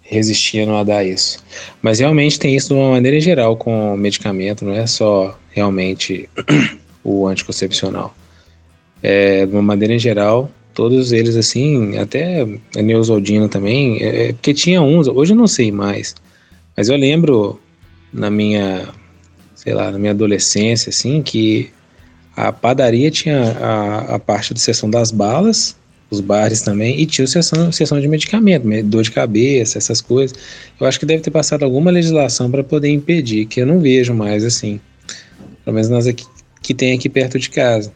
resistindo a dar isso. Mas realmente tem isso de uma maneira geral com medicamento, não é só realmente o anticoncepcional. É, de uma maneira geral, todos eles assim, até a Neosaldina também, é, é, porque tinha uns, hoje eu não sei mais, mas eu lembro na minha, sei lá, na minha adolescência, assim, que a padaria tinha a, a parte de sessão das balas, os bares também, e tinha sessão, sessão de medicamento, dor de cabeça, essas coisas. Eu acho que deve ter passado alguma legislação para poder impedir, que eu não vejo mais assim. Pelo menos nós aqui, que tem aqui perto de casa.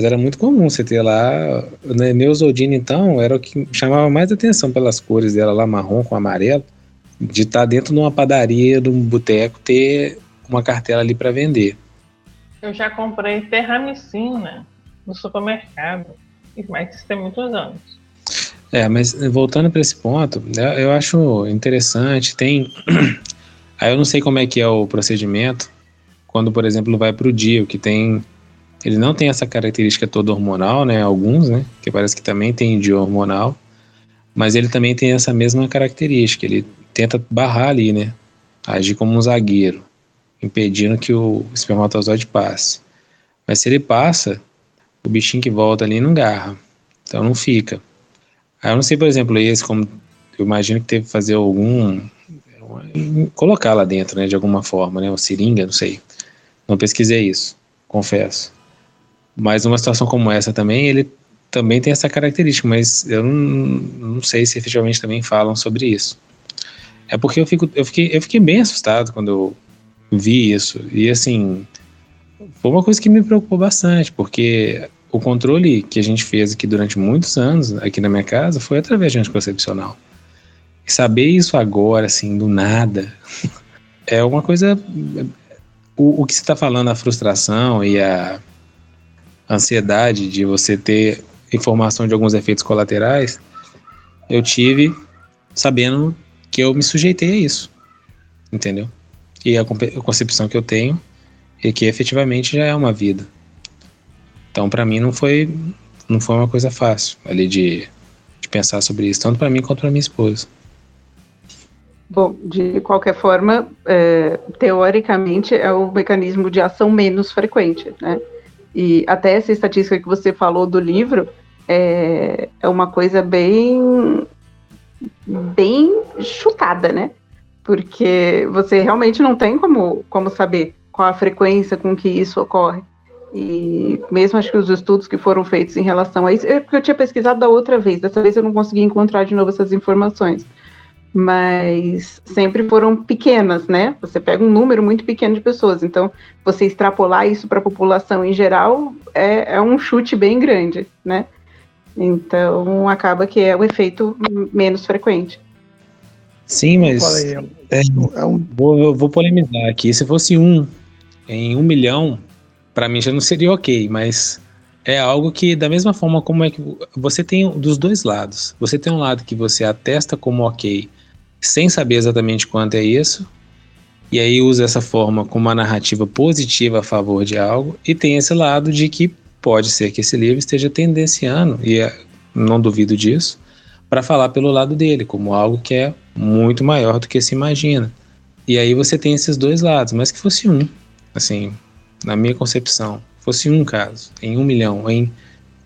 Mas era muito comum você ter lá. Né, Neusodina, então, era o que chamava mais atenção pelas cores dela lá, marrom com amarelo, de estar tá dentro de uma padaria, de um boteco, ter uma cartela ali para vender. Eu já comprei terramicina no supermercado, mas isso tem muitos anos. É, mas voltando para esse ponto, né, eu acho interessante. Tem. Aí eu não sei como é que é o procedimento, quando, por exemplo, vai para o DIO, que tem. Ele não tem essa característica toda hormonal, né? Alguns, né? Que parece que também tem DIO hormonal. Mas ele também tem essa mesma característica. Ele tenta barrar ali, né? Agir como um zagueiro, impedindo que o espermatozoide passe. Mas se ele passa, o bichinho que volta ali não garra. Então não fica. Aí eu não sei, por exemplo, esse, como eu imagino que teve que fazer algum. colocar lá dentro, né? De alguma forma, né? Uma seringa, não sei. Não pesquisei isso, confesso. Mas numa situação como essa também, ele também tem essa característica, mas eu não, não sei se efetivamente também falam sobre isso. É porque eu, fico, eu, fiquei, eu fiquei bem assustado quando eu vi isso. E assim, foi uma coisa que me preocupou bastante, porque o controle que a gente fez aqui durante muitos anos, aqui na minha casa, foi através de anticoncepcional. E saber isso agora, assim, do nada, é uma coisa o, o que você está falando, a frustração e a ansiedade de você ter informação de alguns efeitos colaterais, eu tive sabendo que eu me sujeitei a isso, entendeu? E a, concepção que eu tenho é que efetivamente já é uma vida. Então, para mim, não foi, não foi uma coisa fácil ali de, de pensar sobre isso, tanto para mim quanto para minha esposa. Bom, de qualquer forma, é, teoricamente é o mecanismo de ação menos frequente, né? E até essa estatística que você falou do livro é, é uma coisa bem, bem chutada, né? Porque você realmente não tem como, como saber qual a frequência com que isso ocorre. E mesmo acho que os estudos que foram feitos em relação a isso, é porque eu tinha pesquisado da outra vez, dessa vez eu não consegui encontrar de novo essas informações mas sempre foram pequenas, né? Você pega um número muito pequeno de pessoas, então você extrapolar isso para a população em geral é, é, um chute bem grande, né? Então acaba que é o efeito menos frequente. Sim, mas é, é um... vou, vou polemizar aqui. Se fosse um em um milhão, para mim já não seria ok, mas é algo que, da mesma forma como é que você tem dos dois lados, você tem um lado que você atesta como ok sem saber exatamente quanto é isso, e aí usa essa forma como uma narrativa positiva a favor de algo, e tem esse lado de que pode ser que esse livro esteja tendenciando, e é, não duvido disso, para falar pelo lado dele, como algo que é muito maior do que se imagina. E aí você tem esses dois lados, mas que fosse um, assim, na minha concepção, fosse um caso, em um milhão, em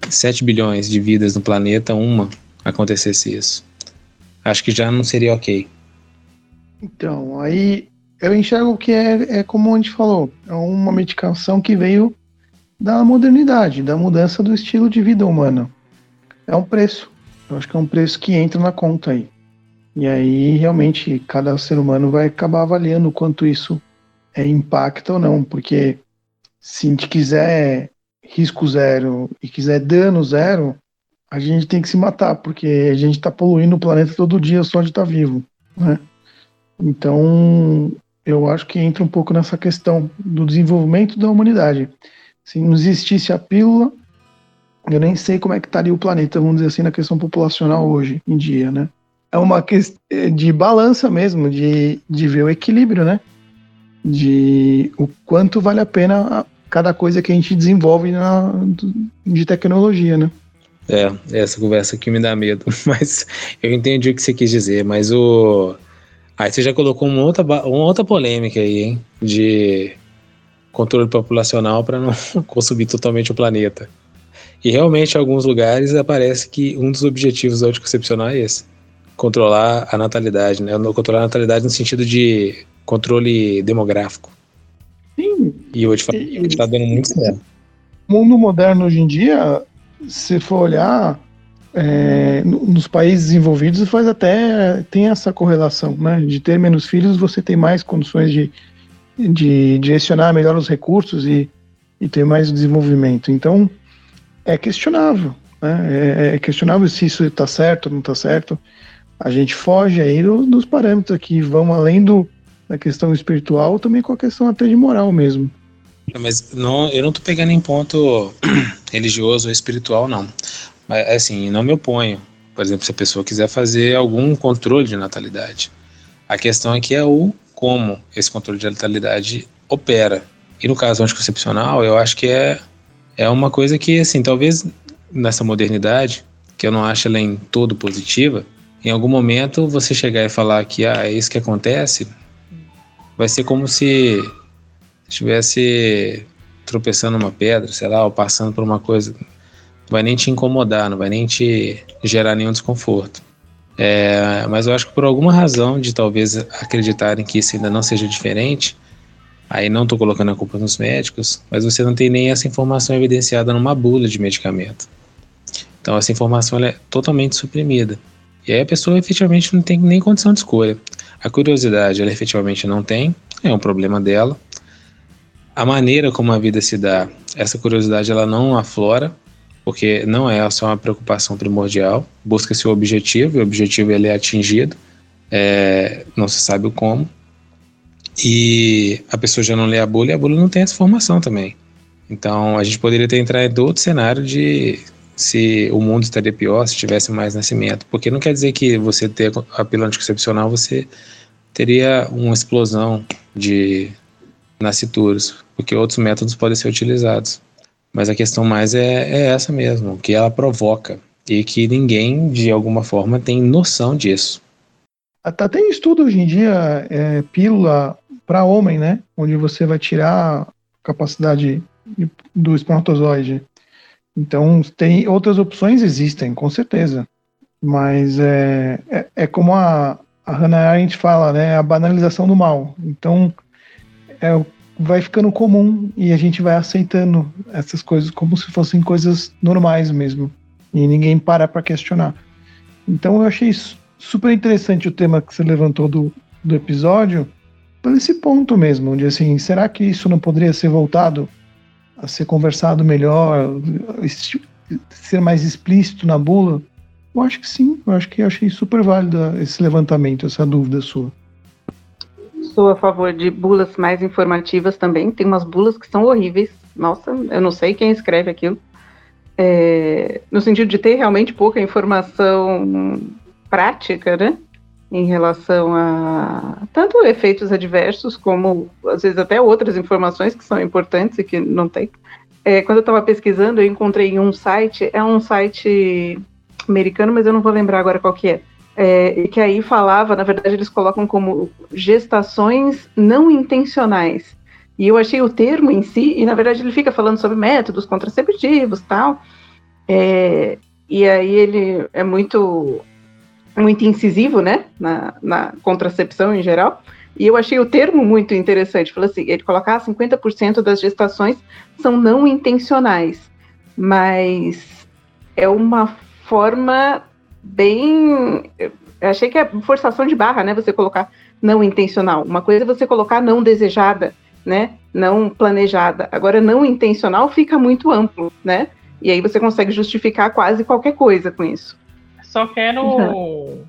7 bilhões de vidas no planeta, uma acontecesse isso acho que já não seria ok. Então, aí eu enxergo que é, é como a gente falou, é uma medicação que veio da modernidade, da mudança do estilo de vida humano. É um preço. Eu acho que é um preço que entra na conta aí. E aí, realmente, cada ser humano vai acabar avaliando o quanto isso é, impacta ou não, porque se a gente quiser risco zero e quiser dano zero, a gente tem que se matar, porque a gente está poluindo o planeta todo dia só de estar tá vivo, né? Então, eu acho que entra um pouco nessa questão do desenvolvimento da humanidade. Se não existisse a pílula, eu nem sei como é que estaria o planeta, vamos dizer assim, na questão populacional hoje em dia, né? É uma questão de balança mesmo, de, de ver o equilíbrio, né? De o quanto vale a pena cada coisa que a gente desenvolve na, de tecnologia, né? É, essa conversa aqui me dá medo, mas eu entendi o que você quis dizer, mas o. Aí você já colocou uma outra, uma outra polêmica aí, hein? De controle populacional para não consumir totalmente o planeta. E realmente, em alguns lugares, aparece que um dos objetivos do anticoncepcional é esse: controlar a natalidade, né? Controlar a natalidade no sentido de controle demográfico. Sim. E hoje está dando muito certo. O mundo moderno hoje em dia, se for olhar, é, nos países desenvolvidos faz até tem essa correlação, né? De ter menos filhos, você tem mais condições de, de direcionar melhor os recursos e, e ter mais desenvolvimento. Então, é questionável, né? É, é questionável se isso está certo ou não está certo. A gente foge aí do, dos parâmetros que vão além do, da questão espiritual, também com a questão até de moral mesmo. Mas não, eu não tô pegando em ponto religioso ou espiritual, não. Mas, assim, não me oponho. Por exemplo, se a pessoa quiser fazer algum controle de natalidade. A questão aqui é o como esse controle de natalidade opera. E no caso anticoncepcional, eu acho que é, é uma coisa que, assim, talvez nessa modernidade, que eu não acho ela em todo positiva, em algum momento você chegar e falar que ah, é isso que acontece, vai ser como se estivesse tropeçando uma pedra, sei lá, ou passando por uma coisa, não vai nem te incomodar, não vai nem te gerar nenhum desconforto. É, mas eu acho que por alguma razão de talvez acreditarem que isso ainda não seja diferente, aí não estou colocando a culpa nos médicos, mas você não tem nem essa informação evidenciada numa bula de medicamento. Então essa informação é totalmente suprimida. E aí a pessoa efetivamente não tem nem condição de escolha. A curiosidade ela efetivamente não tem, é um problema dela a maneira como a vida se dá, essa curiosidade ela não aflora, porque não é só uma preocupação primordial, busca-se o objetivo, e o objetivo ele é atingido, é, não se sabe o como, e a pessoa já não lê a bula e a bula não tem essa formação também. Então a gente poderia ter entrado em outro cenário de se o mundo estaria pior se tivesse mais nascimento, porque não quer dizer que você ter a pílula anticoncepcional você teria uma explosão de nascituros, porque outros métodos podem ser utilizados. Mas a questão mais é, é essa mesmo, que ela provoca e que ninguém, de alguma forma, tem noção disso. Até tem estudo hoje em dia, é, pílula para homem, né? Onde você vai tirar a capacidade do espermatozoide. Então, tem outras opções, existem, com certeza. Mas é, é, é como a, a Hannah Arendt fala, né? A banalização do mal. Então, é, vai ficando comum e a gente vai aceitando essas coisas como se fossem coisas normais mesmo. E ninguém para para questionar. Então eu achei super interessante o tema que você levantou do, do episódio, por esse ponto mesmo, de assim, será que isso não poderia ser voltado a ser conversado melhor, ser mais explícito na bula? Eu acho que sim, eu acho que eu achei super válido esse levantamento, essa dúvida sua sou a favor de bulas mais informativas também. Tem umas bulas que são horríveis. Nossa, eu não sei quem escreve aquilo. É, no sentido de ter realmente pouca informação prática, né? Em relação a tanto efeitos adversos, como às vezes até outras informações que são importantes e que não tem. É, quando eu estava pesquisando, eu encontrei um site, é um site americano, mas eu não vou lembrar agora qual que é é, e que aí falava, na verdade, eles colocam como gestações não intencionais. E eu achei o termo em si, e na verdade ele fica falando sobre métodos contraceptivos tal. É, e aí ele é muito, muito incisivo, né, na, na contracepção em geral. E eu achei o termo muito interessante. Falou assim, ele colocar ah, 50% das gestações são não intencionais, mas é uma forma bem. Eu achei que é forçação de barra, né? Você colocar não intencional. Uma coisa é você colocar não desejada, né? Não planejada. Agora, não intencional fica muito amplo, né? E aí você consegue justificar quase qualquer coisa com isso. Só quero uhum.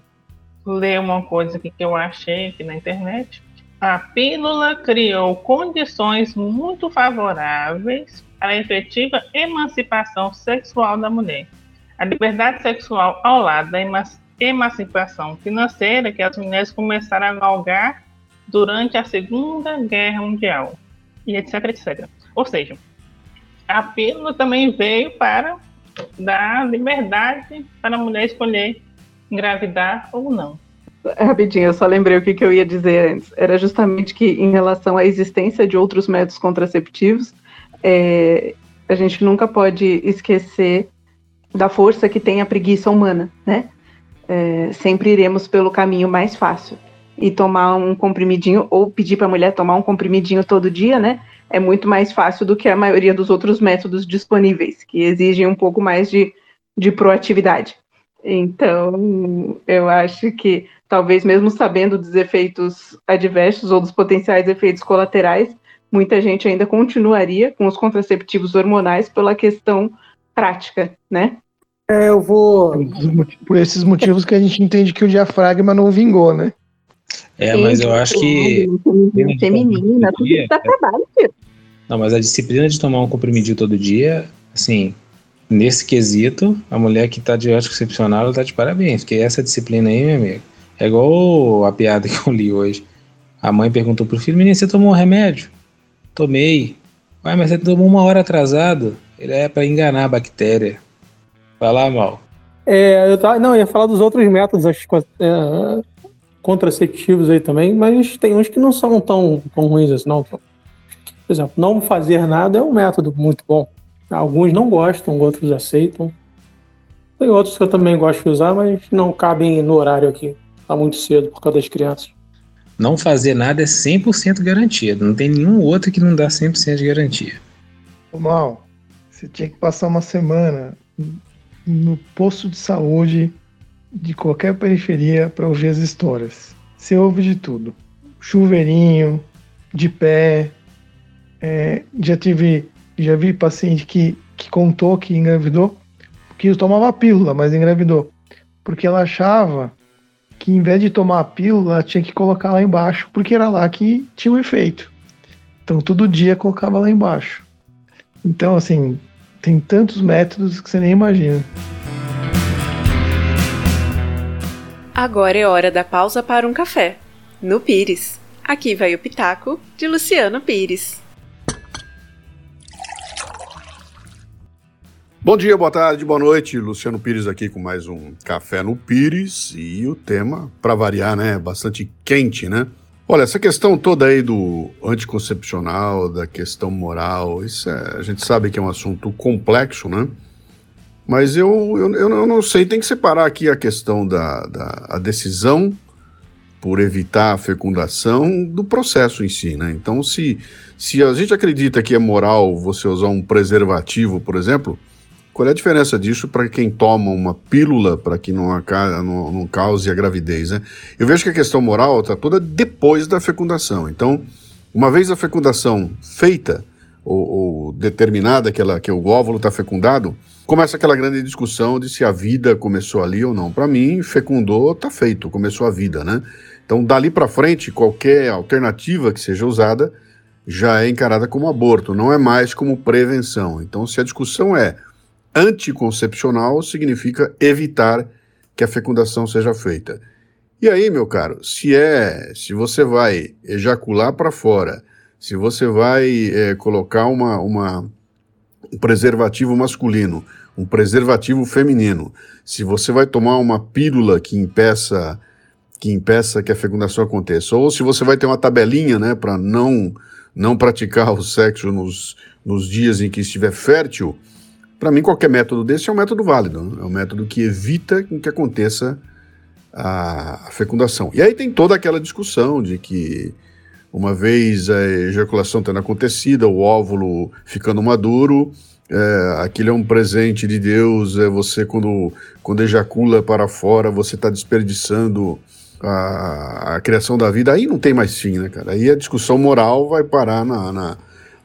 ler uma coisa aqui que eu achei aqui na internet. A pílula criou condições muito favoráveis para a efetiva emancipação sexual da mulher. A liberdade sexual ao lado da emancipação financeira que as mulheres começaram a galgar durante a Segunda Guerra Mundial, e etc, etc. Ou seja, a pílula também veio para dar liberdade para a mulher escolher engravidar ou não. Rapidinho, eu só lembrei o que, eu ia dizer antes. Era justamente que, em relação à existência de outros métodos contraceptivos, é, a gente nunca pode esquecer da força que tem a preguiça humana, né? É, sempre iremos pelo caminho mais fácil. E tomar um comprimidinho, ou pedir para a mulher tomar um comprimidinho todo dia, né? É muito mais fácil do que a maioria dos outros métodos disponíveis, que exigem um pouco mais de, de proatividade. Então, eu acho que talvez mesmo sabendo dos efeitos adversos ou dos potenciais efeitos colaterais, muita gente ainda continuaria com os contraceptivos hormonais pela questão prática, né? É, eu vou. Por esses motivos que a gente entende que o diafragma não vingou, né? É, mas eu acho que. Feminina, tudo isso dá trabalho, filho. Não, mas a disciplina de tomar um comprimidinho todo dia, assim, nesse quesito, a mulher que tá de anticoncepcional, ela tá de parabéns, porque essa disciplina aí, meu amigo, é igual a piada que eu li hoje. A mãe perguntou pro filho, menino, você tomou um remédio? Tomei. Ué, mas você tomou uma hora atrasado. Ele é para enganar a bactéria. Vai lá, mal. É, eu tava, não, eu ia falar dos outros métodos acho, é, contraceptivos aí também, mas tem uns que não são tão, tão ruins assim, não. Por exemplo, não fazer nada é um método muito bom. Alguns não gostam, outros aceitam. Tem outros que eu também gosto de usar, mas não cabem no horário aqui. Tá muito cedo por causa das crianças. Não fazer nada é 100% garantido. Não tem nenhum outro que não dá 100% de garantia. Mal, você tinha que passar uma semana no posto de saúde de qualquer periferia para ouvir as histórias. Você ouve de tudo. Chuveirinho, de pé. É, já tive, já vi paciente que, que contou que engravidou, que tomava pílula, mas engravidou. Porque ela achava que em vez de tomar a pílula, tinha que colocar lá embaixo, porque era lá que tinha um efeito. Então todo dia colocava lá embaixo. Então, assim, tem tantos métodos que você nem imagina. Agora é hora da pausa para um café. No Pires. Aqui vai o Pitaco de Luciano Pires. Bom dia, boa tarde, boa noite. Luciano Pires aqui com mais um Café no Pires e o tema, para variar, né, bastante quente, né? Olha, essa questão toda aí do anticoncepcional, da questão moral, isso é, a gente sabe que é um assunto complexo, né? Mas eu, eu, eu não sei, tem que separar aqui a questão da, da a decisão por evitar a fecundação do processo em si, né? Então, se, se a gente acredita que é moral você usar um preservativo, por exemplo, qual é a diferença disso para quem toma uma pílula para que não, não, não, cause a gravidez? Né? Eu vejo que a questão moral está toda depois da fecundação. Então, uma vez a fecundação feita ou, ou determinada que, ela, que o óvulo está fecundado, começa aquela grande discussão de se a vida começou ali ou não. Para mim, fecundou, está feito, começou a vida, né? Então, dali para frente, qualquer alternativa que seja usada já é encarada como aborto, não é mais como prevenção. Então, se a discussão é anticoncepcional significa evitar que a fecundação seja feita. E aí, meu caro, se é, se você vai ejacular para fora, se você vai é, colocar uma, uma, um preservativo masculino, um preservativo feminino, se você vai tomar uma pílula que impeça que impeça que a fecundação aconteça, ou se você vai ter uma tabelinha, né, para não não praticar o sexo nos, nos dias em que estiver fértil, para mim, qualquer método desse é um método válido, né? é um método que evita que aconteça a fecundação. E aí tem toda aquela discussão de que, uma vez a ejaculação tendo acontecido, o óvulo ficando maduro, é, aquilo é um presente de Deus, é você quando, quando ejacula para fora, você está desperdiçando a, a, criação da vida, aí não tem mais fim, né, cara? Aí a discussão moral vai parar na, na,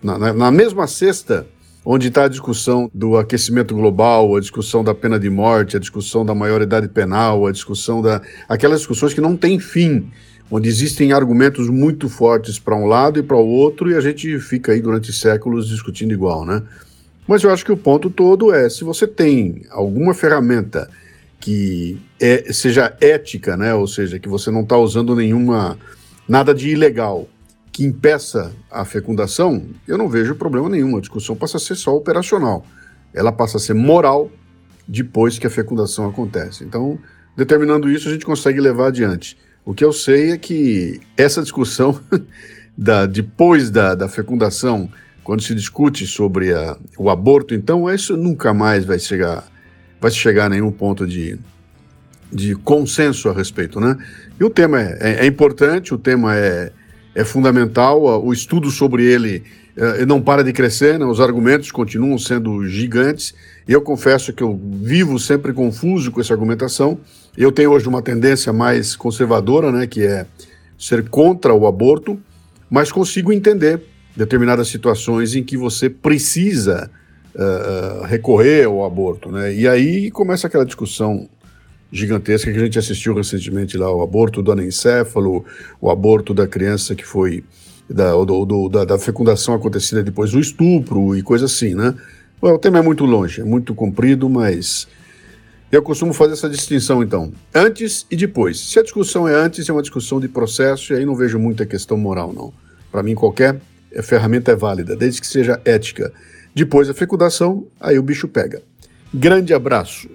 na, na mesma cesta onde está a discussão do aquecimento global, a discussão da pena de morte, a discussão da maioridade penal, a discussão da. aquelas discussões que não têm fim, onde existem argumentos muito fortes para um lado e para o outro, e a gente fica aí durante séculos discutindo igual, né? Mas eu acho que o ponto todo é: se você tem alguma ferramenta que é, seja ética, né, ou seja, que você não está usando nenhuma nada de ilegal que impeça a fecundação, eu não vejo problema nenhum. A discussão passa a ser só operacional. Ela passa a ser moral depois que a fecundação acontece. Então, determinando isso, a gente consegue levar adiante. O que eu sei é que essa discussão da, depois da, da fecundação quando se discute sobre a, o aborto, então isso nunca mais vai chegar, vai chegar a nenhum ponto de, de consenso a respeito, né? E o tema é, é, é importante, o tema é, é fundamental, o estudo sobre ele é, não para de crescer, né? os argumentos continuam sendo gigantes. Eu confesso que eu vivo sempre confuso com essa argumentação. Eu tenho hoje uma tendência mais conservadora, né, que é ser contra o aborto, mas consigo entender determinadas situações em que você precisa uh, recorrer ao aborto, né? E aí começa aquela discussão gigantesca que a gente assistiu recentemente lá, o aborto do anencéfalo, o aborto da criança que foi da, do, do, da, da, fecundação acontecida depois do estupro e coisa assim, né? o tema é muito longe, é muito comprido, mas eu costumo fazer essa distinção então, antes e depois. Se a discussão é antes, é uma discussão de processo e aí não vejo muita questão moral, não. Para mim, qualquer a ferramenta é válida, desde que seja ética. Depois da fecundação, aí o bicho pega. Grande abraço.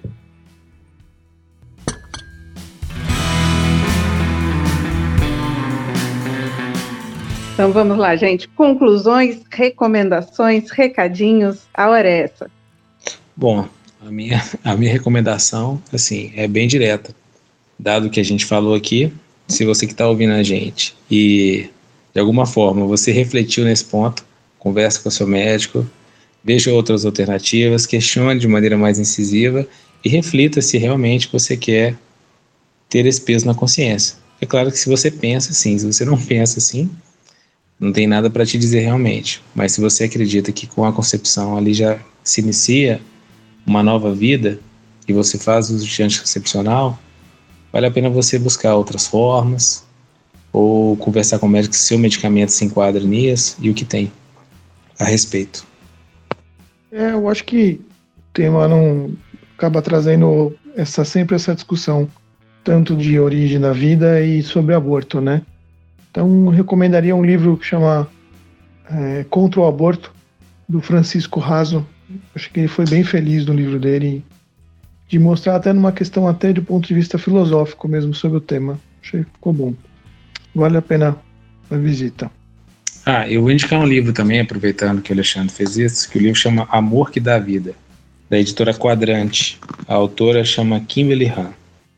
Então vamos lá, gente. Conclusões, recomendações, recadinhos, a hora é essa. Bom, a minha, a minha recomendação, assim, é bem direta. Dado que a gente falou aqui, se você que está ouvindo a gente e de alguma forma você refletiu nesse ponto, converse com o seu médico, veja outras alternativas, questione de maneira mais incisiva e reflita se realmente você quer ter esse peso na consciência. É claro que se você pensa assim, se você não pensa assim, não tem nada para te dizer realmente. Mas se você acredita que com a concepção ali já se inicia uma nova vida e você faz uso de anticoncepcional, vale a pena você buscar outras formas, ou conversar com o médico se seu medicamento se enquadra nisso e o que tem a respeito. É, eu acho que o tema não acaba trazendo essa sempre essa discussão tanto de origem da vida e sobre aborto, né? Então recomendaria um livro que chama é, Contra o Aborto do Francisco Raso. Acho que ele foi bem feliz no livro dele de mostrar até numa questão até do ponto de vista filosófico mesmo sobre o tema. Achei que ficou bom vale a pena a visita. Ah, eu vou indicar um livro também, aproveitando que o Alexandre fez isso, que o livro chama Amor que dá vida, da editora Quadrante. A autora chama Kimberly Han.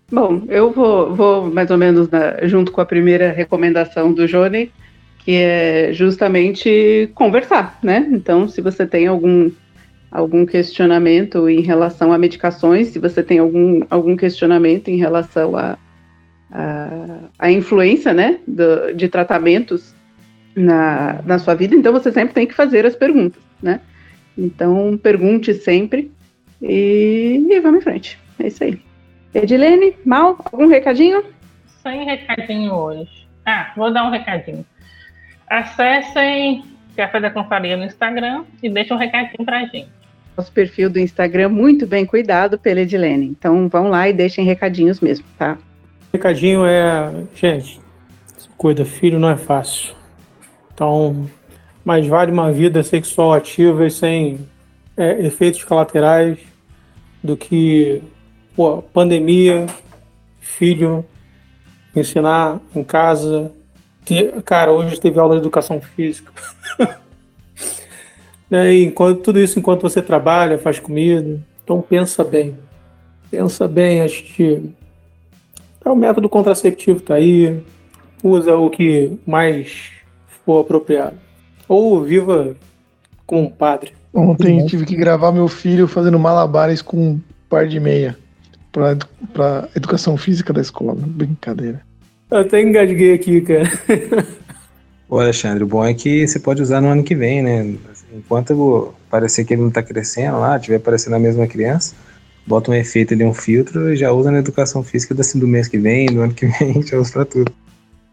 Bom, eu vou, vou mais ou menos na, junto com a primeira recomendação do Johnny, que é justamente conversar, né? Então, se você tem algum, algum questionamento em relação a medicações, se você tem algum, algum questionamento em relação a, a, a influência né, do, de tratamentos na, na sua vida, então você sempre tem que fazer as perguntas, né? Então, pergunte sempre e, e vamos em frente. É isso aí. Edilene, Mal, algum recadinho? Sem recadinho hoje. Ah, vou dar um recadinho. Acessem Café da Confraria no Instagram e deixem um recadinho pra gente. Nosso perfil do Instagram muito bem cuidado pela Edilene. Então vão lá e deixem recadinhos mesmo, tá? recadinho é, gente, cuida, filho não é fácil. Então, mais vale uma vida sexual ativa e sem é, efeitos colaterais do que pô, pandemia, filho, ensinar em casa. Cara, hoje teve aula de educação física. é, enquanto, tudo isso enquanto você trabalha, faz comida. Então pensa bem. Pensa bem antes de é o método contraceptivo tá aí, usa o que mais for apropriado. Ou viva com um padre. Ontem tive que gravar meu filho fazendo malabares com um par de meia pra, pra educação física da escola. Brincadeira. Eu até engasguei aqui, cara. Ô Alexandre, o bom é que você pode usar no ano que vem, né? Enquanto parecer que ele não tá crescendo lá, tiver parecendo a mesma criança, bota um efeito ali, um filtro e já usa na educação física assim, do mês que vem, do ano que vem, já usa pra tudo.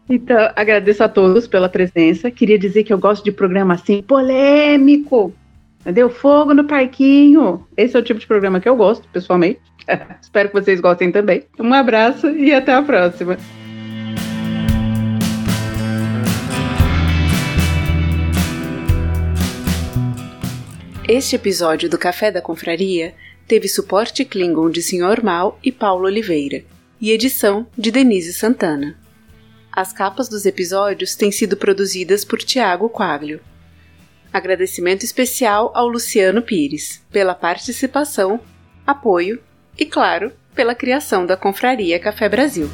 Então, agradeço a todos pela presença. Queria dizer que eu gosto de programa assim, polêmico. Entendeu? Fogo no parquinho. Esse é o tipo de programa que eu gosto, pessoalmente. Espero que vocês gostem também. Um abraço e até a próxima. Este episódio do Café da Confraria teve suporte Klingon de Sr. Mal e Paulo Oliveira e edição de Denise Santana. As capas dos episódios têm sido produzidas por Tiago Quaglio. Agradecimento especial ao Luciano Pires pela participação, apoio e, claro, pela criação da Confraria Café Brasil.